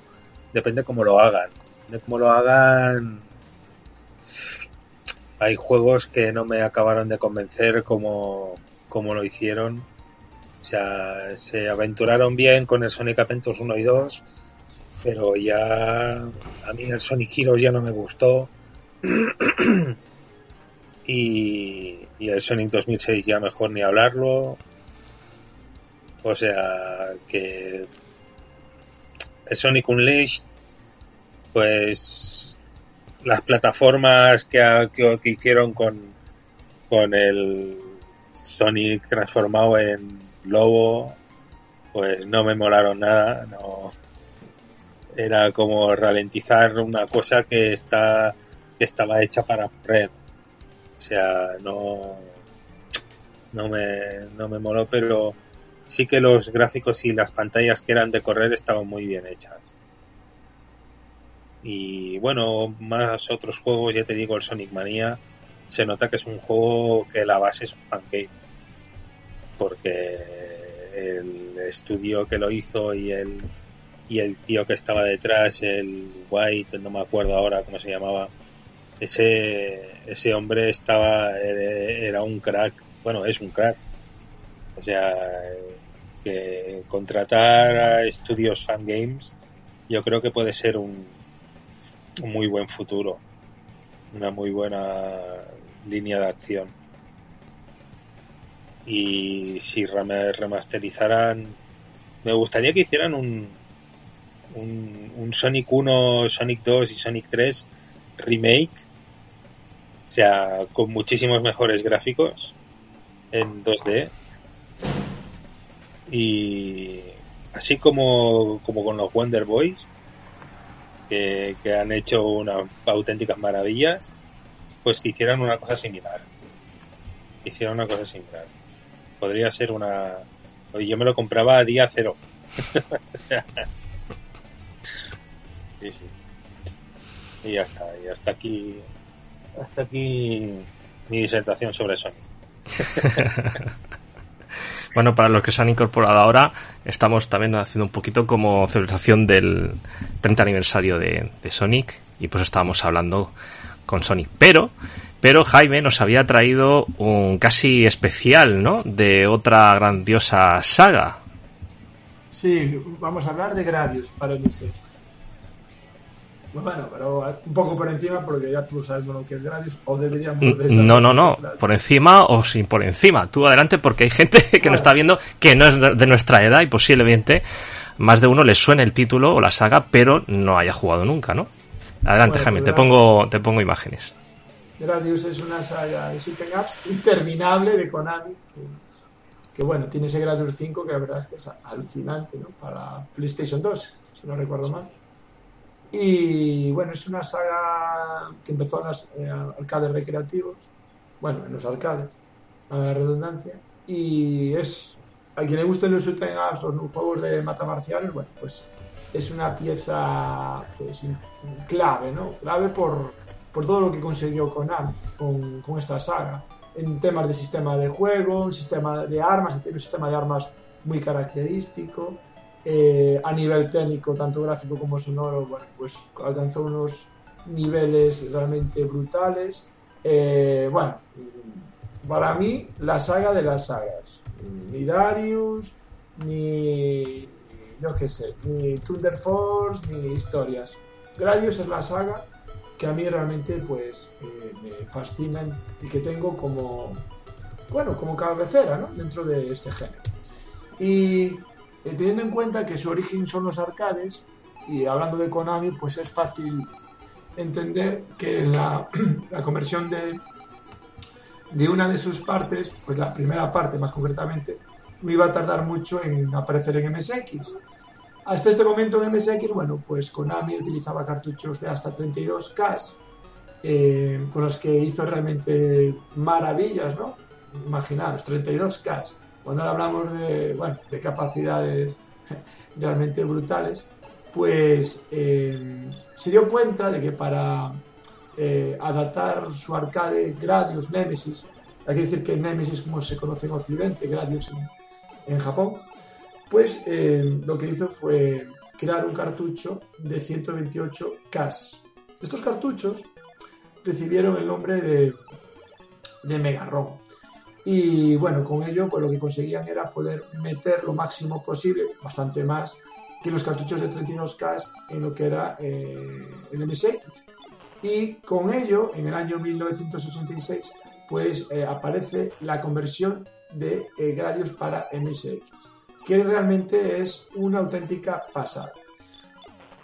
depende cómo lo hagan. De cómo lo hagan, hay juegos que no me acabaron de convencer como, como lo hicieron. O sea, se aventuraron bien con el Sonic Adventures 1 y 2, pero ya a mí el Sonic Heroes ya no me gustó. y, el Sonic 2006 ya mejor ni hablarlo. O sea, que el Sonic Unleashed, pues las plataformas que, que, que hicieron con, con el Sonic transformado en lobo, pues no me molaron nada, no era como ralentizar una cosa que está que estaba hecha para correr. O sea, no no me no me moló, pero sí que los gráficos y las pantallas que eran de correr estaban muy bien hechas. Y bueno, más otros juegos, ya te digo, el Sonic Mania, se nota que es un juego que la base es un game. Porque el estudio que lo hizo y el y el tío que estaba detrás, el White, no me acuerdo ahora cómo se llamaba, ese ese hombre estaba era un crack, bueno, es un crack. O sea, que contratar a estudios fan games yo creo que puede ser un muy buen futuro, una muy buena línea de acción. Y si remasterizaran me gustaría que hicieran un, un, Sonic 1, Sonic 2 y Sonic 3 remake o sea con muchísimos mejores gráficos en 2D y así como, como con los Wonder Boys que, que han hecho unas auténticas maravillas pues que hicieran una cosa similar hicieran una cosa similar podría ser una. Yo me lo compraba a día cero. sí, sí. Y ya está, y hasta aquí. Hasta aquí mi disertación sobre Sony. bueno, para los que se han incorporado ahora, estamos también haciendo un poquito como celebración del 30 aniversario de, Sonic y pues estábamos hablando con Sonic. Pero pero Jaime nos había traído un casi especial, ¿no? De otra grandiosa saga. Sí, vamos a hablar de Gradius para Eliseo. Bueno, pero un poco por encima, porque ya tú sabes lo que es Gradius, o deberíamos No, no, no, por encima o sin por encima. Tú adelante, porque hay gente que nos está viendo que no es de nuestra edad y posiblemente más de uno le suene el título o la saga, pero no haya jugado nunca, ¿no? Adelante, Jaime, te pongo, te pongo imágenes. Gradius es una saga de super ups interminable de Konami. Que, bueno, tiene ese Gradius 5 que la verdad es que es alucinante, ¿no? Para PlayStation 2, si no recuerdo mal. Y bueno, es una saga que empezó en los eh, arcades recreativos. Bueno, en los arcades, a la redundancia. Y es. A quien le gusten los los juegos de mata marciales, bueno, pues es una pieza pues, clave, ¿no? Clave por, por todo lo que consiguió Konami con, con esta saga. En temas de sistema de juego, un sistema de armas, tiene un sistema de armas muy característico. Eh, a nivel técnico, tanto gráfico como sonoro, bueno, pues alcanzó unos niveles realmente brutales. Eh, bueno, para mí, la saga de las sagas. Ni Darius, ni. Yo qué sé, ni Thunder Force, ni historias. Gradius es la saga que a mí realmente pues eh, me fascinan y que tengo como bueno como cabecera ¿no? dentro de este género y eh, teniendo en cuenta que su origen son los arcades y hablando de Konami pues es fácil entender que la, la conversión de de una de sus partes, pues la primera parte más concretamente, no iba a tardar mucho en aparecer en MSX. Hasta este momento en MSX, bueno, pues Konami utilizaba cartuchos de hasta 32K, eh, con los que hizo realmente maravillas, ¿no? Imaginaros, 32K. Cuando ahora hablamos de, bueno, de capacidades realmente brutales, pues eh, se dio cuenta de que para eh, adaptar su arcade Gradius Nemesis. Hay que decir que Nemesis, como se conoce en Occidente, Gradius en, Japón, pues eh, lo que hizo fue crear un cartucho de 128 K. Estos cartuchos recibieron el nombre de, de Mega ROM. Y bueno, con ello pues lo que conseguían era poder meter lo máximo posible, bastante más, que los cartuchos de 32K en lo que era eh, el MSX y con ello, en el año 1986, pues eh, aparece la conversión de eh, Gradius para MSX, que realmente es una auténtica pasada.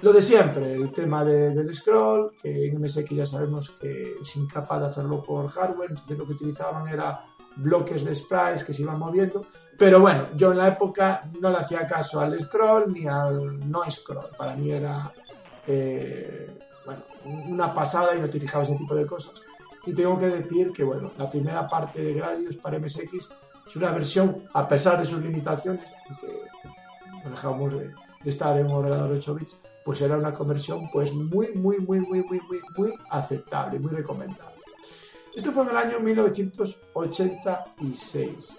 Lo de siempre, el tema del scroll, que en MSX ya sabemos que es incapaz de hacerlo por hardware, entonces lo que utilizaban era bloques de sprites que se iban moviendo, pero bueno, yo en la época no le hacía caso al scroll ni al no scroll, para mí era eh, bueno, una pasada y no te fijabas ese tipo de cosas. Y tengo que decir que, bueno, la primera parte de Gradius para MSX es una versión, a pesar de sus limitaciones, porque no dejamos de, estar en un ordenador de 8 bits, pues era una conversión pues muy, muy, muy, muy, muy, muy, muy aceptable, muy recomendable. Esto fue en el año 1986.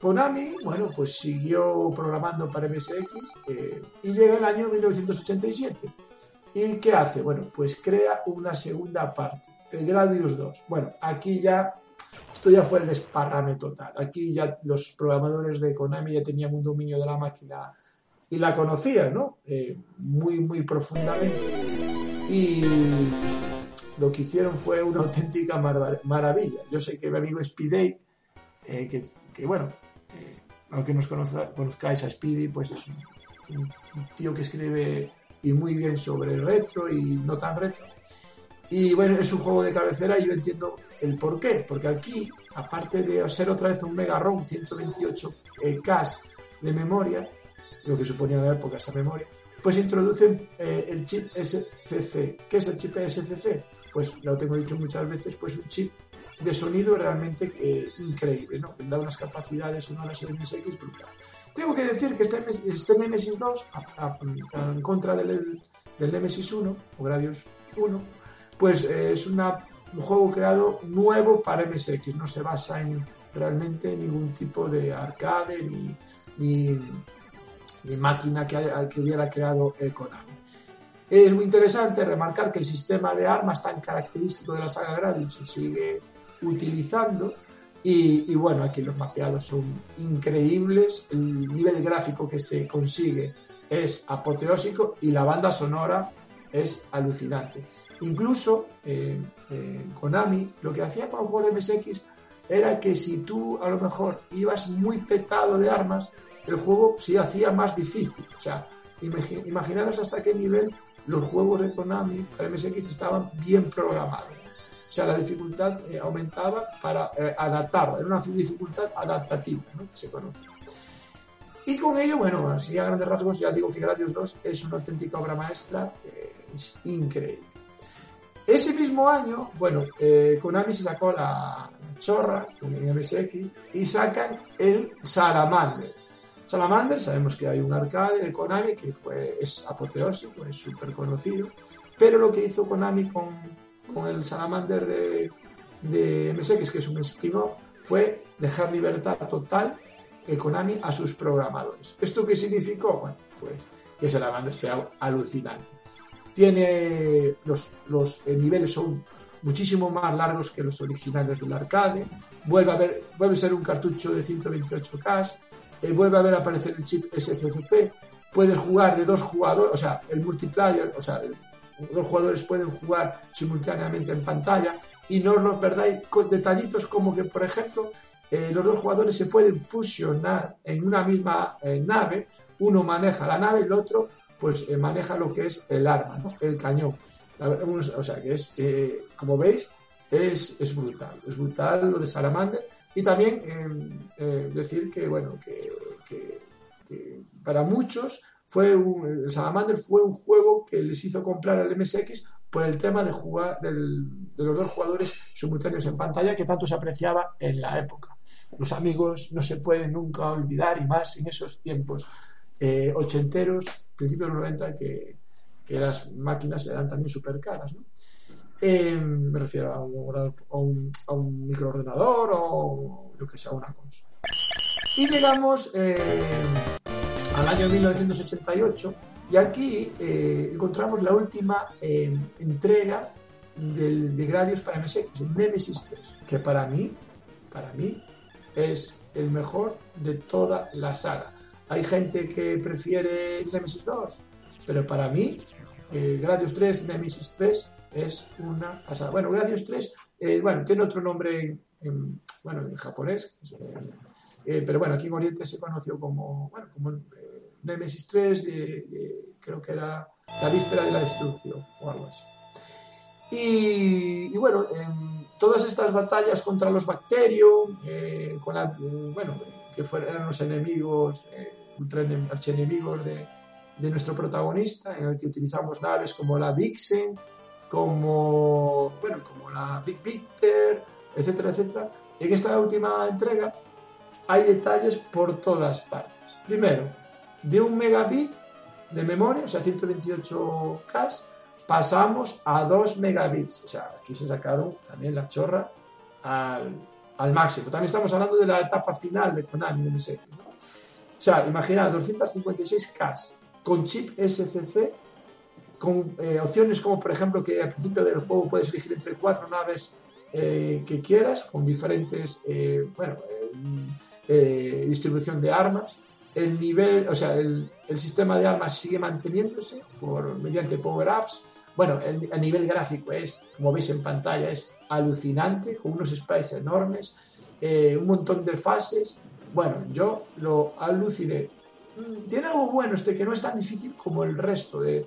Konami, bueno, pues siguió programando para MSX eh, y llega el año 1987. ¿Y qué hace? Bueno, pues crea una segunda parte, el Gradius 2. Bueno, aquí ya, esto ya fue el desparrame total. Aquí ya los programadores de Konami ya tenían un dominio de la máquina y la conocían, ¿no? Eh, muy, muy profundamente. Y lo que hicieron fue una auténtica maravilla. Yo sé que mi amigo Speedy eh, que, bueno, eh, aunque nos conozcáis a Speedy, pues es un, tío que escribe y muy bien sobre retro y no tan retro. Y bueno, es un juego de cabecera y yo entiendo el por qué, porque aquí, aparte de ser otra vez un Mega ROM 128 eh, K de memoria, lo que suponía en la época esa memoria, pues introducen eh, el chip SCC. ¿Qué es el chip SCC? Pues lo tengo dicho muchas veces, pues un chip de sonido realmente eh, increíble, ¿no? Da unas capacidades sonoras en MSX brutal. Tengo que decir que este, este Nemesis 2, en contra del, del, Nemesis 1, o Gradius 1, pues eh, es un juego creado nuevo para MSX, no se basa en realmente ningún tipo de arcade ni, ni, máquina que, que hubiera creado Konami. Es muy interesante remarcar que el sistema de armas tan característico de la saga Gradius se sigue utilizando. Y, bueno, aquí los mapeados son increíbles, el nivel gráfico que se consigue es apoteósico y la banda sonora es alucinante. Incluso eh, eh, Konami lo que hacía con el juego de MSX era que si tú a lo mejor ibas muy petado de armas, el juego se hacía más difícil. O sea, imaginaros hasta qué nivel los juegos de Konami para MSX estaban bien programados. O sea, la dificultad eh, aumentaba para eh, adaptar, era una dificultad adaptativa, ¿no? que se conoce. Y con ello, bueno, así a grandes rasgos, ya digo que Gradius 2 es una auténtica obra maestra, eh, es increíble. Ese mismo año, bueno, Konami se sacó la, chorra en MSX y sacan el Salamander. Salamander, sabemos que hay un arcade de Konami que fue, es apoteósico, es súper conocido, pero lo que hizo Konami con, con el Salamander de, de MSX, que es un spin-off, fue dejar libertad total de Konami a sus programadores. ¿Esto qué significó? Bueno, pues que Salamander sea alucinante. Tiene los, los niveles son muchísimo más largos que los originales del arcade. Vuelve a, ver, vuelve a ser un cartucho de 128K. Eh, vuelve a ver aparecer el chip SCCC. Puedes jugar de dos jugadores, o sea, el multiplayer, o sea, dos jugadores pueden jugar simultáneamente en pantalla. Y no os perdáis con detallitos como que, por ejemplo, eh, los dos jugadores se pueden fusionar en una misma eh, nave. Uno maneja la nave el otro pues maneja lo que es el arma, el cañón. O sea, que es, como veis, es, es, brutal. Es brutal lo de Salamander. Y también em, eh, decir que, bueno, que, para muchos fue un, el Salamander fue un juego que les hizo comprar al MSX por el tema de jugar de los dos jugadores simultáneos en pantalla que tanto se apreciaba en la época. Los amigos no se pueden nunca olvidar y más en esos tiempos eh, ochenteros, principios de los 90, que, que las máquinas eran también súper caras. ¿no? Eh, me refiero a un, a un, a un microordenador o lo que sea, una consola. Y llegamos eh, al año 1988 y aquí eh, encontramos la última eh, entrega del, de Gradius para MSX, Nemesis 3, que para mí, para mí, es el mejor de toda la saga. Hay gente que prefiere Nemesis 2, pero para mí eh, Gradius 3, Nemesis 3 es una pasada. Bueno, Gradius 3, eh, bueno, tiene otro nombre en, bueno, en japonés, eh, pero bueno, aquí en Oriente se conoció como, bueno, como Nemesis 3, de, creo que era la víspera de la destrucción o algo así. Y, bueno, todas estas batallas contra los bacterios, con bueno, que fueron, eran los enemigos, ultra archienemigos de, de nuestro protagonista, en el que utilizamos naves como la Vixen, como, bueno, como la Big Victor, etcétera, etcétera. En esta última entrega hay detalles por todas partes. Primero, de un megabit de memoria, o sea, 128K, pasamos a 2 megabits. O sea, aquí se sacaron también la chorra al, al máximo. También estamos hablando de la etapa final de Konami de MSX. O sea, imaginad, 256K con chip SCC, con eh, opciones como por ejemplo que al principio del juego puedes elegir entre cuatro naves eh, que quieras, con diferentes, eh, bueno, distribución de armas. El nivel, o sea, el, sistema de armas sigue manteniéndose por, mediante power-ups. Bueno, el, el, nivel gráfico es, como veis en pantalla, es alucinante, con unos sprites enormes, un montón de fases. Bueno, yo lo aluciné Mm, tiene algo bueno este que no es tan difícil como el resto de,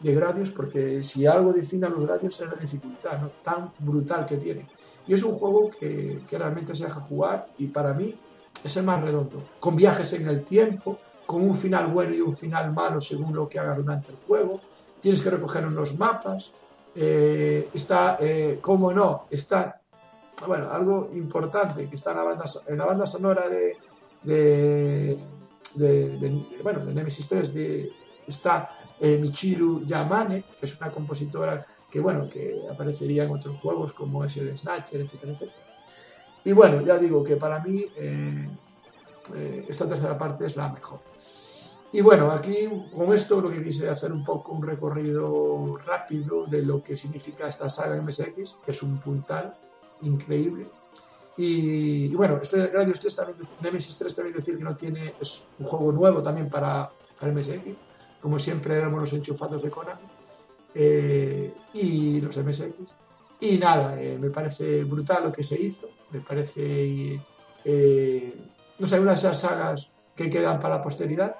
de gradios, porque si algo define a los gradios es la dificultad ¿no? tan brutal que tiene. Y es un juego que, que, realmente se deja jugar y para mí es el más redondo. Con viajes en el tiempo, con un final bueno y un final malo según lo que haga durante el juego. Tienes que recoger unos mapas. Eh, está, eh, como no, está, bueno, algo importante que está en la banda, en la banda sonora de, de de, bueno, de Nemesis 3 de, está eh, Michiru Yamane, que es una compositora que, bueno, que aparecería en otros juegos como es el Snatcher, etcétera, etcétera. Y bueno, ya digo que para mí eh, eh, esta tercera parte es la mejor. Y bueno, aquí con esto lo que quise hacer un poco un recorrido rápido de lo que significa esta saga MSX, que es un puntal increíble y, bueno, este Gradius 3 también, Nemesis 3 también decir que no tiene, es un juego nuevo también para, para MSX, como siempre éramos los enchufados de Konami eh, y los MSX. Y nada, eh, me parece brutal lo que se hizo, me parece, eh, no sé, una de esas sagas que quedan para la posteridad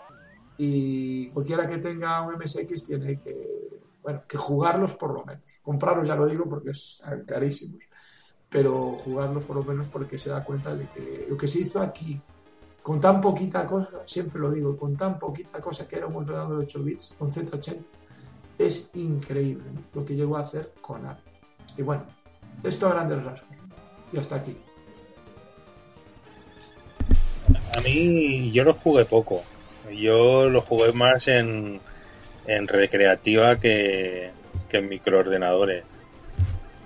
y cualquiera que tenga un MSX tiene que, bueno, que jugarlos por lo menos. Comprarlos ya lo digo porque están carísimos pero jugarlos por lo menos porque se da cuenta de que lo que se hizo aquí, con tan poquita cosa, siempre lo digo, con tan poquita cosa que era un ordenador de 8 bits, con Z80, es increíble lo que llegó a hacer con ARM. Y bueno, esto a grandes rasgos. Y hasta aquí. A mí, yo lo jugué poco. Yo lo jugué más en, en recreativa que, que en microordenadores.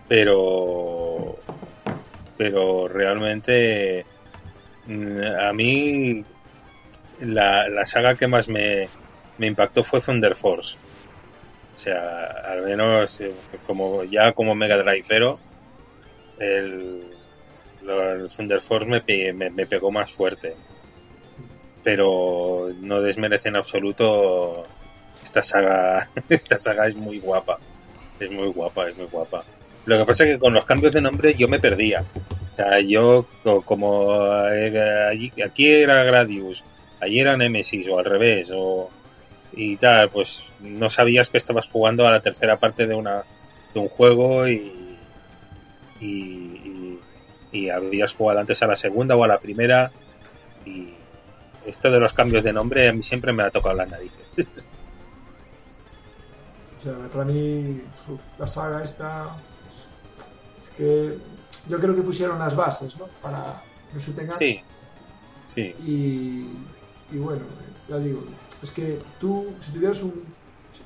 Pero, pero realmente a mí la, la saga que más me, me impactó fue Thunder Force. O sea, al menos eh, como ya como Mega Drive el, el Thunder Force me, me, me pegó más fuerte. Pero no desmerece en absoluto esta saga. Esta saga es muy guapa. Es muy guapa, es muy guapa. Lo que pasa es que con los cambios de nombre yo me perdía. Sea, yo co- como eh, aquí era Gradius, allí era Nemesis o al revés o y tal, pues no sabías que estabas jugando a la tercera parte de una de un juego y y, y, habías jugado antes a la segunda o a la primera y esto de los cambios de nombre a mí siempre me ha tocado las narices. O sea, para mí, la saga esta. pues, es que yo creo que pusieron las bases, ¿no? Para los ups. Sí, sí, Y, y bueno, ya digo, es que tú, si tuvieras un.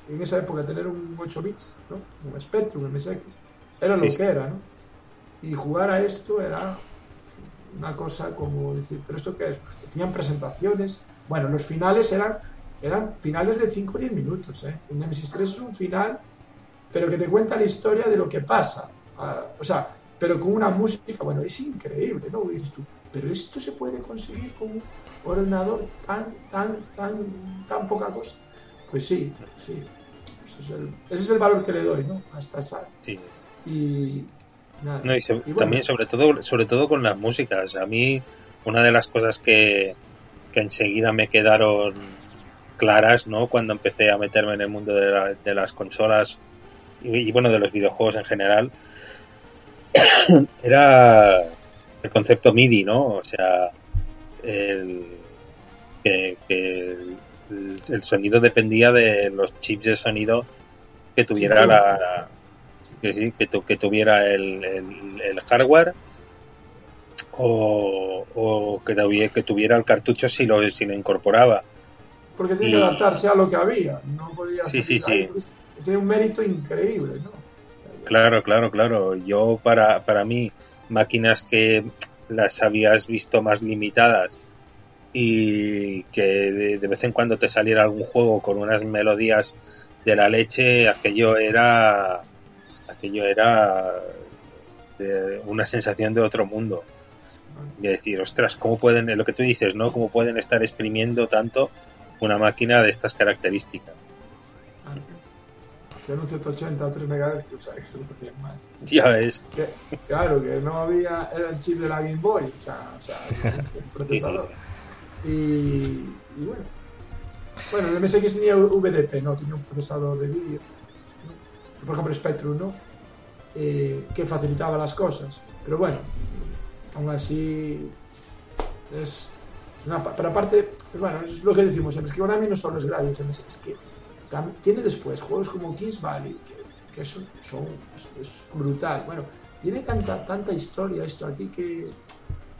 En esa época, tener un 8 bits, ¿no? Un Spectrum, MSX, era lo Sí, que sí. era, ¿no? Y jugar a esto era una cosa como decir, ¿pero esto qué es? Pues tenían presentaciones. Bueno, los finales eran, eran finales de 5 o 10 minutos, ¿eh? Un Nemesis 3 es un final, pero que te cuenta la historia de lo que pasa. Ah, o sea, pero con una música, bueno, es increíble, ¿no? Dices tú, pero esto se puede conseguir con un ordenador tan, tan, tan, tan poca cosa. Pues sí, sí. Ese es el, ese es el valor que le doy, ¿no? A esta saga. sí. Y nada. No, y se- Y bueno. también sobre todo sobre todo con las músicas. A mí una de las cosas que, que enseguida me quedaron claras, ¿no? Cuando empecé a meterme en el mundo de, la- de las consolas y, y, bueno de los videojuegos en general era el concepto MIDI, ¿no? O sea, el, que, que el, el sonido dependía de los chips de sonido que tuviera Sí, la que sí, que, tu- que tuviera el, el- el hardware o, o que, tuviera, que tuviera el cartucho si lo, si lo incorporaba. Porque tiene y- que adaptarse a lo que había. No podía Sí, ser- sí, sí. Entonces, tiene un mérito increíble, ¿no? Claro, claro, claro. Yo para, para mí, máquinas que las habías visto más limitadas y que de, de vez en cuando te saliera algún juego con unas melodías de la leche, aquello era aquello era de una sensación de otro mundo. Y decir, ostras, ¿cómo pueden, lo que tú dices, ¿no? ¿Cómo pueden estar exprimiendo tanto una máquina de estas características? Que era un 180 o 3 MHz, o sea, que no podía más. Ya ves. Que, claro, que no había, era el chip de la Game Boy, o sea, o sea el procesador. Y, y bueno. Bueno, el MSX tenía VDP, ¿no? Tenía un procesador de vídeo. Por ejemplo, Spectrum, ¿no? Eh, que facilitaba las cosas. Pero bueno, aún así es, es una... Pero aparte, bueno, es lo que decimos es que Konami no solo es Gradius MSX, es que tiene después juegos como Kings Valley, que, que son, son es, es brutal. Bueno, tiene tanta, tanta historia esto aquí que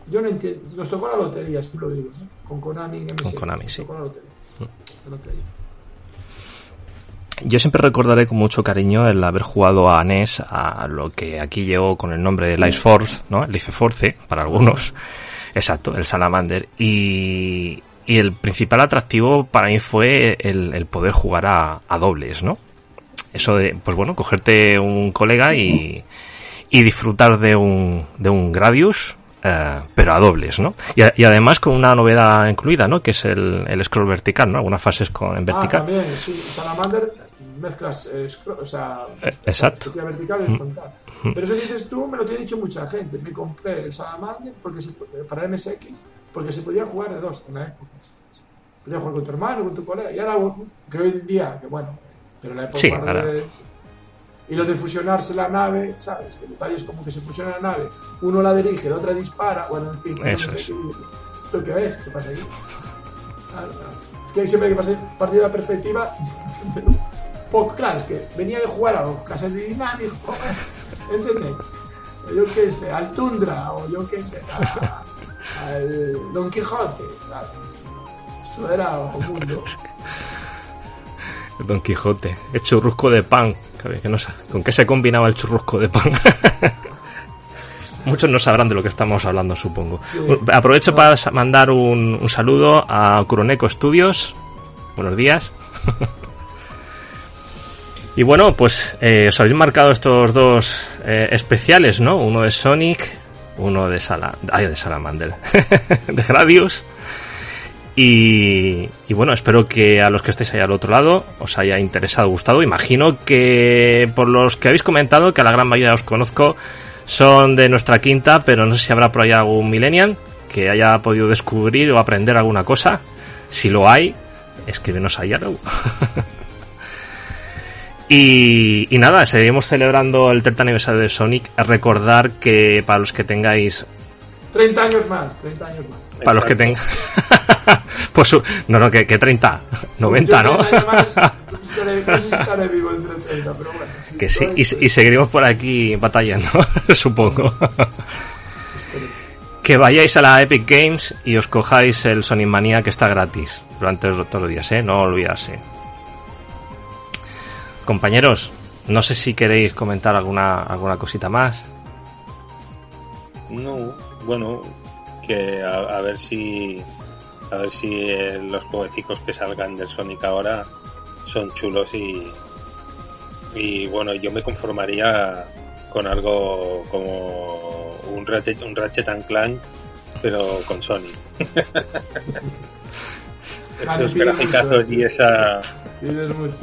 yo no entiendo. Nos tocó la lotería, si lo digo, ¿no? Con Konami en MSX. Konami, sí. la lotería. La lotería. Yo siempre recordaré con mucho cariño el haber jugado a NES a lo que aquí llegó con el nombre de Life Force, ¿no? El Life Force para algunos. Exacto, el Salamander. Y, y el principal atractivo para mí fue el, el poder jugar a, a dobles, ¿no? Eso de, pues bueno, cogerte un colega y, y disfrutar de un, de un Gradius, eh, pero a dobles, ¿no? Y, a- y además con una novedad incluida, ¿no? Que es el, el scroll vertical, ¿no? Algunas fases con, en Ah, vertical. también, sí. Salamander mezclas, eh, scro- o sea, Eh, exacto. vertical y frontal. Pero eso que dices tú, me lo tiene dicho mucha gente. Me compré el Salamander porque po- para MSX porque se podía jugar de dos en la época. Podías jugar con tu hermano, con tu colega. Y ahora, que hoy en día, que bueno, pero en la época Sí, de- ahora. Y lo de fusionarse la nave, ¿sabes? Que detalles como que se fusiona la nave, uno la dirige, la otra dispara, bueno, en fin, Eso no sé es. qué. ¿Esto qué es? ¿Qué pasa aquí? Claro, claro. Es que siempre hay que partido de la perspectiva, poco claro, es que venía de jugar a los casas de dinámico, ¿entendés? Yo qué sé, al Tundra, o yo qué sé, a, al Don Quijote. Claro. Esto era un mundo. Don Quijote, el churrusco de pan. Que no, ¿Con qué se combinaba el churrusco de pan? Muchos no sabrán de lo que estamos hablando, supongo. Aprovecho para mandar un, un saludo a Curoneco Studios. Buenos días. Y bueno, pues eh, os habéis marcado estos dos eh, especiales, ¿no? Uno de Sonic, uno de Sala, de Salamander, de Gradius. Y, bueno, espero que a los que estéis ahí al otro lado os haya interesado, gustado. Imagino que por los que habéis comentado, que a la gran mayoría os conozco, son de nuestra quinta, pero no sé si habrá por ahí algún millennial que haya podido descubrir o aprender alguna cosa. Si lo hay, escríbenos ahí a Y, y, nada, seguimos celebrando el 30 aniversario de Sonic. Recordar que para los que tengáis. 30 años más, 30 años más. Para los que tengan. pues no, no, que, que 30. 90, ¿no? Más, no sé si estaré vivo entre 30, pero bueno. Si que sí, y, y, seguiremos por aquí batallando, supongo. que vayáis a la Epic Games y os cojáis el Sonic Mania que está gratis durante todos los días, ¿eh? No olvidarse. Compañeros, no sé si queréis comentar alguna, alguna cosita más. No, bueno, que a, a ver si a ver si eh, los jueguecicos que salgan del Sonic ahora son chulos y y bueno, yo me conformaría con algo como un Ratchet, un Ratchet and Clank pero con Sonic. Vale, Esos graficazos y esa pides mucho.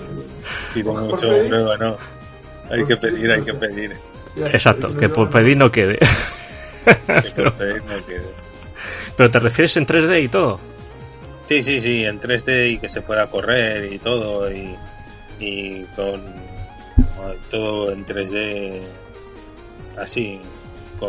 pido ¿Por mucho, pero bueno, hay que pedir, hay no que pedir, Exacto, que por pedir no quede. no quede. Pero te refieres en 3D y todo. Sí, sí, sí, en 3D y que se pueda correr y todo y, y con todo en 3D así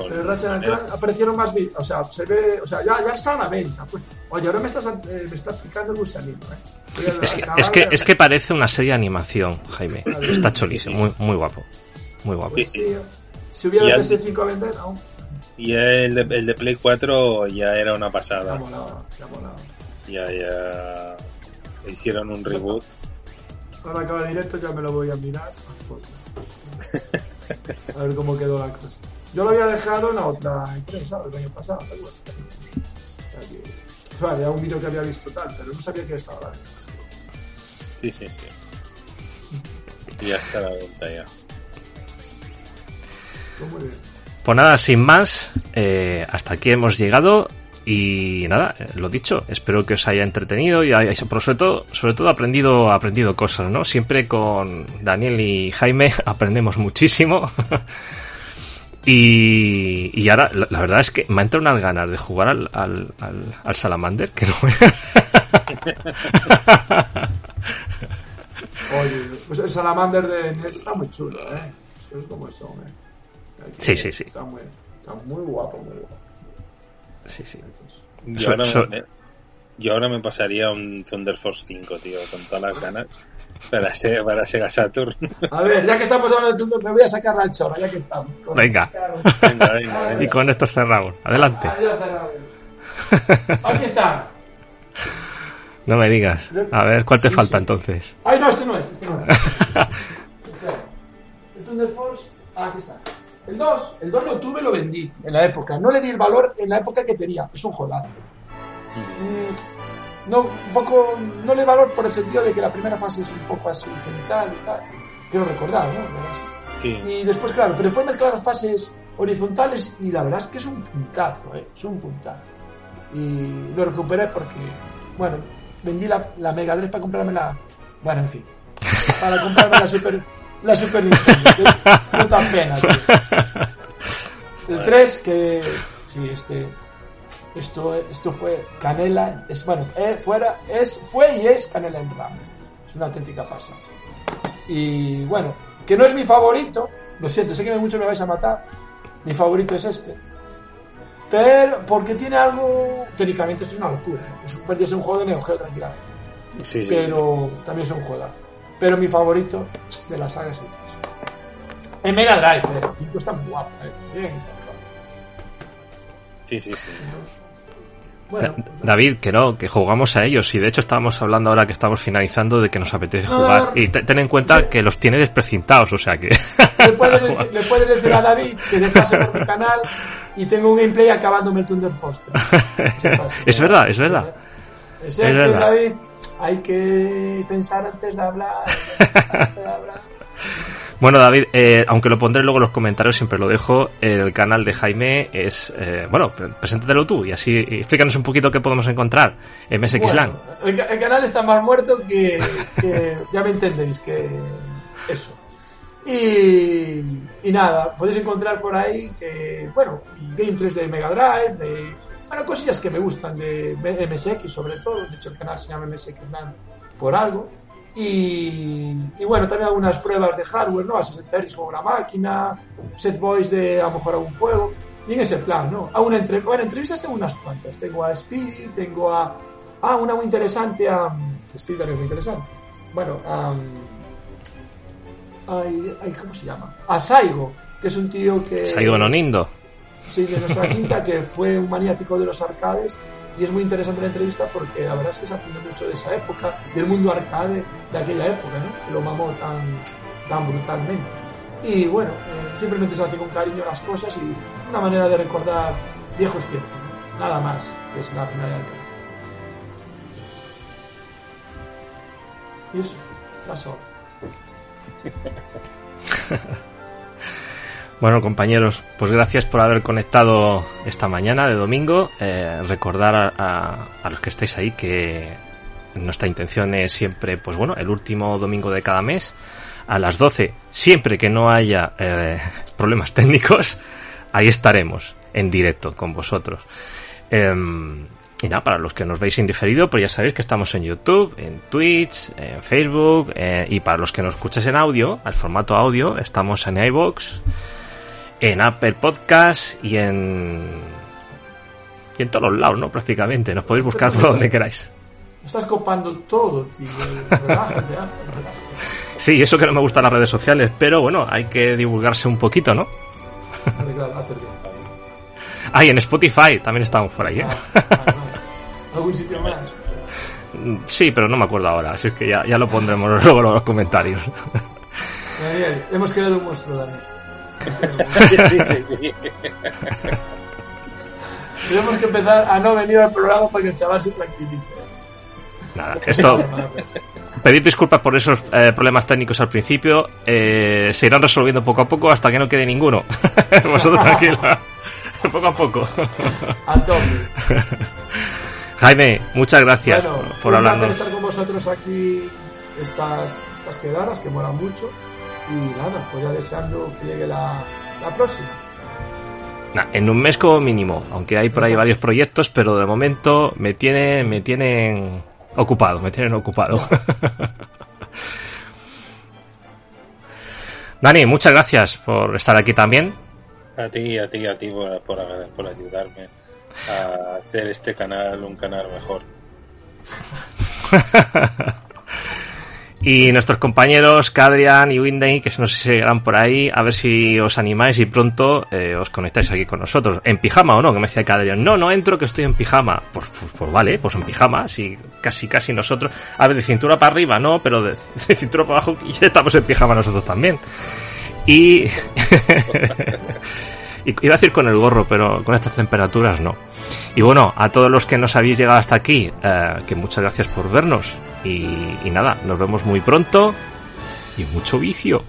con Pero Ratchet and Clank aparecieron más o sea, se ve, o sea, ya, ya está a la venta. Pues. Oye, ahora me estás, eh, me estás picando el gusanito, ¿eh? A Es que, es que, de- es que parece una serie de animación, Jaime. Está cholísimo, muy, muy guapo. Muy guapo. Sí. Si hubiera Y el al- PS5 a vender, aún. y el de, el de Play 4 ya era una Ya pasada molaba, ya molaba. ya ya hicieron un reboot Ahora acaba el directo, ya me lo voy a mirar a foto. A ver cómo quedó la cosa. Yo lo había dejado en la otra E3, ¿sabes? El año pasado, pero bueno. O sea que. Vale, era un vídeo que había visto tal, pero no sabía que estaba la venta. sí sí sí ya está la venta ya Pues muy bien. Pues nada, sin más, eh, hasta aquí hemos llegado. Y nada, eh, lo dicho, espero que os haya entretenido y hayáis, pero sobre todo, sobre todo aprendido, aprendido cosas, ¿no? Siempre con Daniel y Jaime aprendemos muchísimo. Y, y ahora, la, la verdad es que me ha entrado unas ganas de jugar al, al, al, al Salamander, que no Oye, pues el Salamander de NES está muy chulo, ¿eh? Es como eso, ¿eh? Sí, sí, sí. Está muy, está muy guapo, muy guapo. Sí, sí. yo So- ahora, so- me, yo ahora me pasaría un Thunder Force 5 tío con todas las ganas para Sega, para Sega Saturn A ver, ya que estamos hablando de Thunder, me voy a sacar la chora, ya que estamos. Con- Venga. Claro. venga, venga, venga. Y con esto cerramos. Adelante. Ya cerrado. Aquí está. No me digas. A ver, ¿cuál te Sí, falta sí. entonces? Ay, no, este no es, este no es. El Thunder Force, ah, aquí está. El 2, el 2 lo tuve, lo vendí en la época. No le di el valor en la época que tenía. Es un juegazo. Mm, No, un poco, no le valor por el sentido de que la primera fase es un poco así genital y tal. Quiero recordar, ¿no? Sí. Y después, claro, pero después mezclar fases horizontales y la verdad es que es un puntazo, ¿eh? Es un puntazo. Y lo recuperé porque, bueno, vendí la, la Mega Drive para comprarme la... Bueno, en fin. Para comprarme la Super, la Super Nintendo. No tan pena, tío. El 3, que... Sí, este... Esto, esto fue canela, es bueno, eh, fuera, es, fue y es canela en ramo. Es una auténtica pasada. Y bueno, que no es mi favorito, lo siento, sé que muchos me vais a matar. Mi favorito es este. Pero, porque tiene algo. Técnicamente, esto es una locura. ¿eh? Es, podría ser un juego de Neo Geo tranquilamente. Sí, sí. Pero también es un juegazo. Pero mi favorito de la saga es el 3. En Mega Drive, eh, el 5 está muy guapo. Eh. Sí, sí, sí. Bueno, David, que no, que jugamos a ellos y de hecho estábamos hablando ahora que estamos finalizando de que nos apetece jugar y ten en cuenta que los tiene desprecintados, o sea que... Le puedes, decir, a David que se pase por mi canal y tengo un gameplay acabándome el Thunder Foster. es verdad, es verdad. Es, verdad. David, hay que pensar antes de hablar. Antes de hablar. Bueno, David, eh, aunque lo pondré luego en los comentarios, siempre lo dejo. El canal de Jaime es. Eh, bueno, preséntatelo tú y así explícanos un poquito qué podemos encontrar en MSXLAN. el, canal está más muerto que, ya me entendéis, que eso. Y, y, nada, podéis encontrar por ahí que, bueno, gameplays de Mega Drive, de. Bueno, cosillas que me gustan de MSX sobre todo. De hecho, el canal se llama MSXLAN por algo. Y, bueno, también algunas pruebas de hardware, ¿no? A 60 Hz con una máquina, set voice de a lo mejor algún juego. Y en ese plan, ¿no? A una entre... Bueno, entrevistas tengo unas cuantas. Tengo a Speedy, tengo a. Ah, una muy interesante a. Speedy también es muy interesante. Bueno, a. ¿Cómo se llama? A Saigo, que es un tío que. Saigo Nonindo. Sí, de nuestra quinta, que fue un maniático de los arcades y es muy interesante la entrevista porque la verdad es que se aprende mucho de esa época, del mundo arcade de aquella época, ¿no? que lo mamó tan, tan brutalmente. Y bueno, eh, simplemente se hace con cariño las cosas y una manera de recordar viejos tiempos, nada más, que es la finalidad. Y eso, pasó. Bueno, compañeros, pues gracias por haber conectado esta mañana de domingo. Eh, recordar a, los que estáis ahí que nuestra intención es siempre, pues bueno, el último domingo de cada mes a las 12, siempre que no haya eh, problemas técnicos, ahí estaremos en directo con vosotros. Em, y nada, para los que nos veis indiferido, pues ya sabéis que estamos en YouTube, en Twitch, en Facebook, eh, y para los que nos escucháis en audio, al formato audio, estamos en iVoox, en Apple Podcast y en. y en todos los lados, ¿no? Prácticamente. Nos podéis buscar por donde queráis. Estás copando todo, tío. Relájate, Sí, eso que no me gustan las redes sociales, pero bueno, hay que divulgarse un poquito, ¿no? Ah, y en Spotify también estamos por ahí, ¿eh? Ah, ¿Algún sitio más? Sí, pero no me acuerdo ahora, así que ya, ya lo pondremos luego en los comentarios. Daniel, hemos creado un monstruo, Daniel sí, Tenemos que empezar a no venir al programa para que el chaval se tranquilice. Nada, esto. Pedir disculpas por esos eh, problemas técnicos al principio. Eh, se irán resolviendo poco a poco hasta que no quede ninguno. Vosotros tranquilos. poco a poco. A Jaime, muchas gracias por hablar. estar con vosotros aquí estas, estas quedadas que molan mucho. Y nada, pues ya deseando que llegue la, próxima. en un mes como mínimo, aunque hay por ahí varios proyectos, pero de momento me tiene, me tienen ocupado, me tienen ocupado. Dani, muchas gracias por estar aquí también. A ti, a ti, a ti por, por ayudarme a hacer este canal un canal mejor. Y nuestros compañeros Cadrian y Winday, que no sé si seguirán por ahí, a ver si os animáis y pronto eh, os conectáis aquí con nosotros. ¿En pijama o no? Que me decía Cadrian. No, no entro, que estoy en pijama. Pues, pues, pues vale, pues en pijama, sí, casi, casi nosotros. A ver, de cintura para arriba, no, pero de, cintura para abajo ya estamos en pijama nosotros también. Y... Iba a decir con el gorro, pero con estas temperaturas no. Y bueno, a todos los que nos habéis llegado hasta aquí, eh, que muchas gracias por vernos. Y, y nada, nos vemos muy pronto. Y mucho vicio.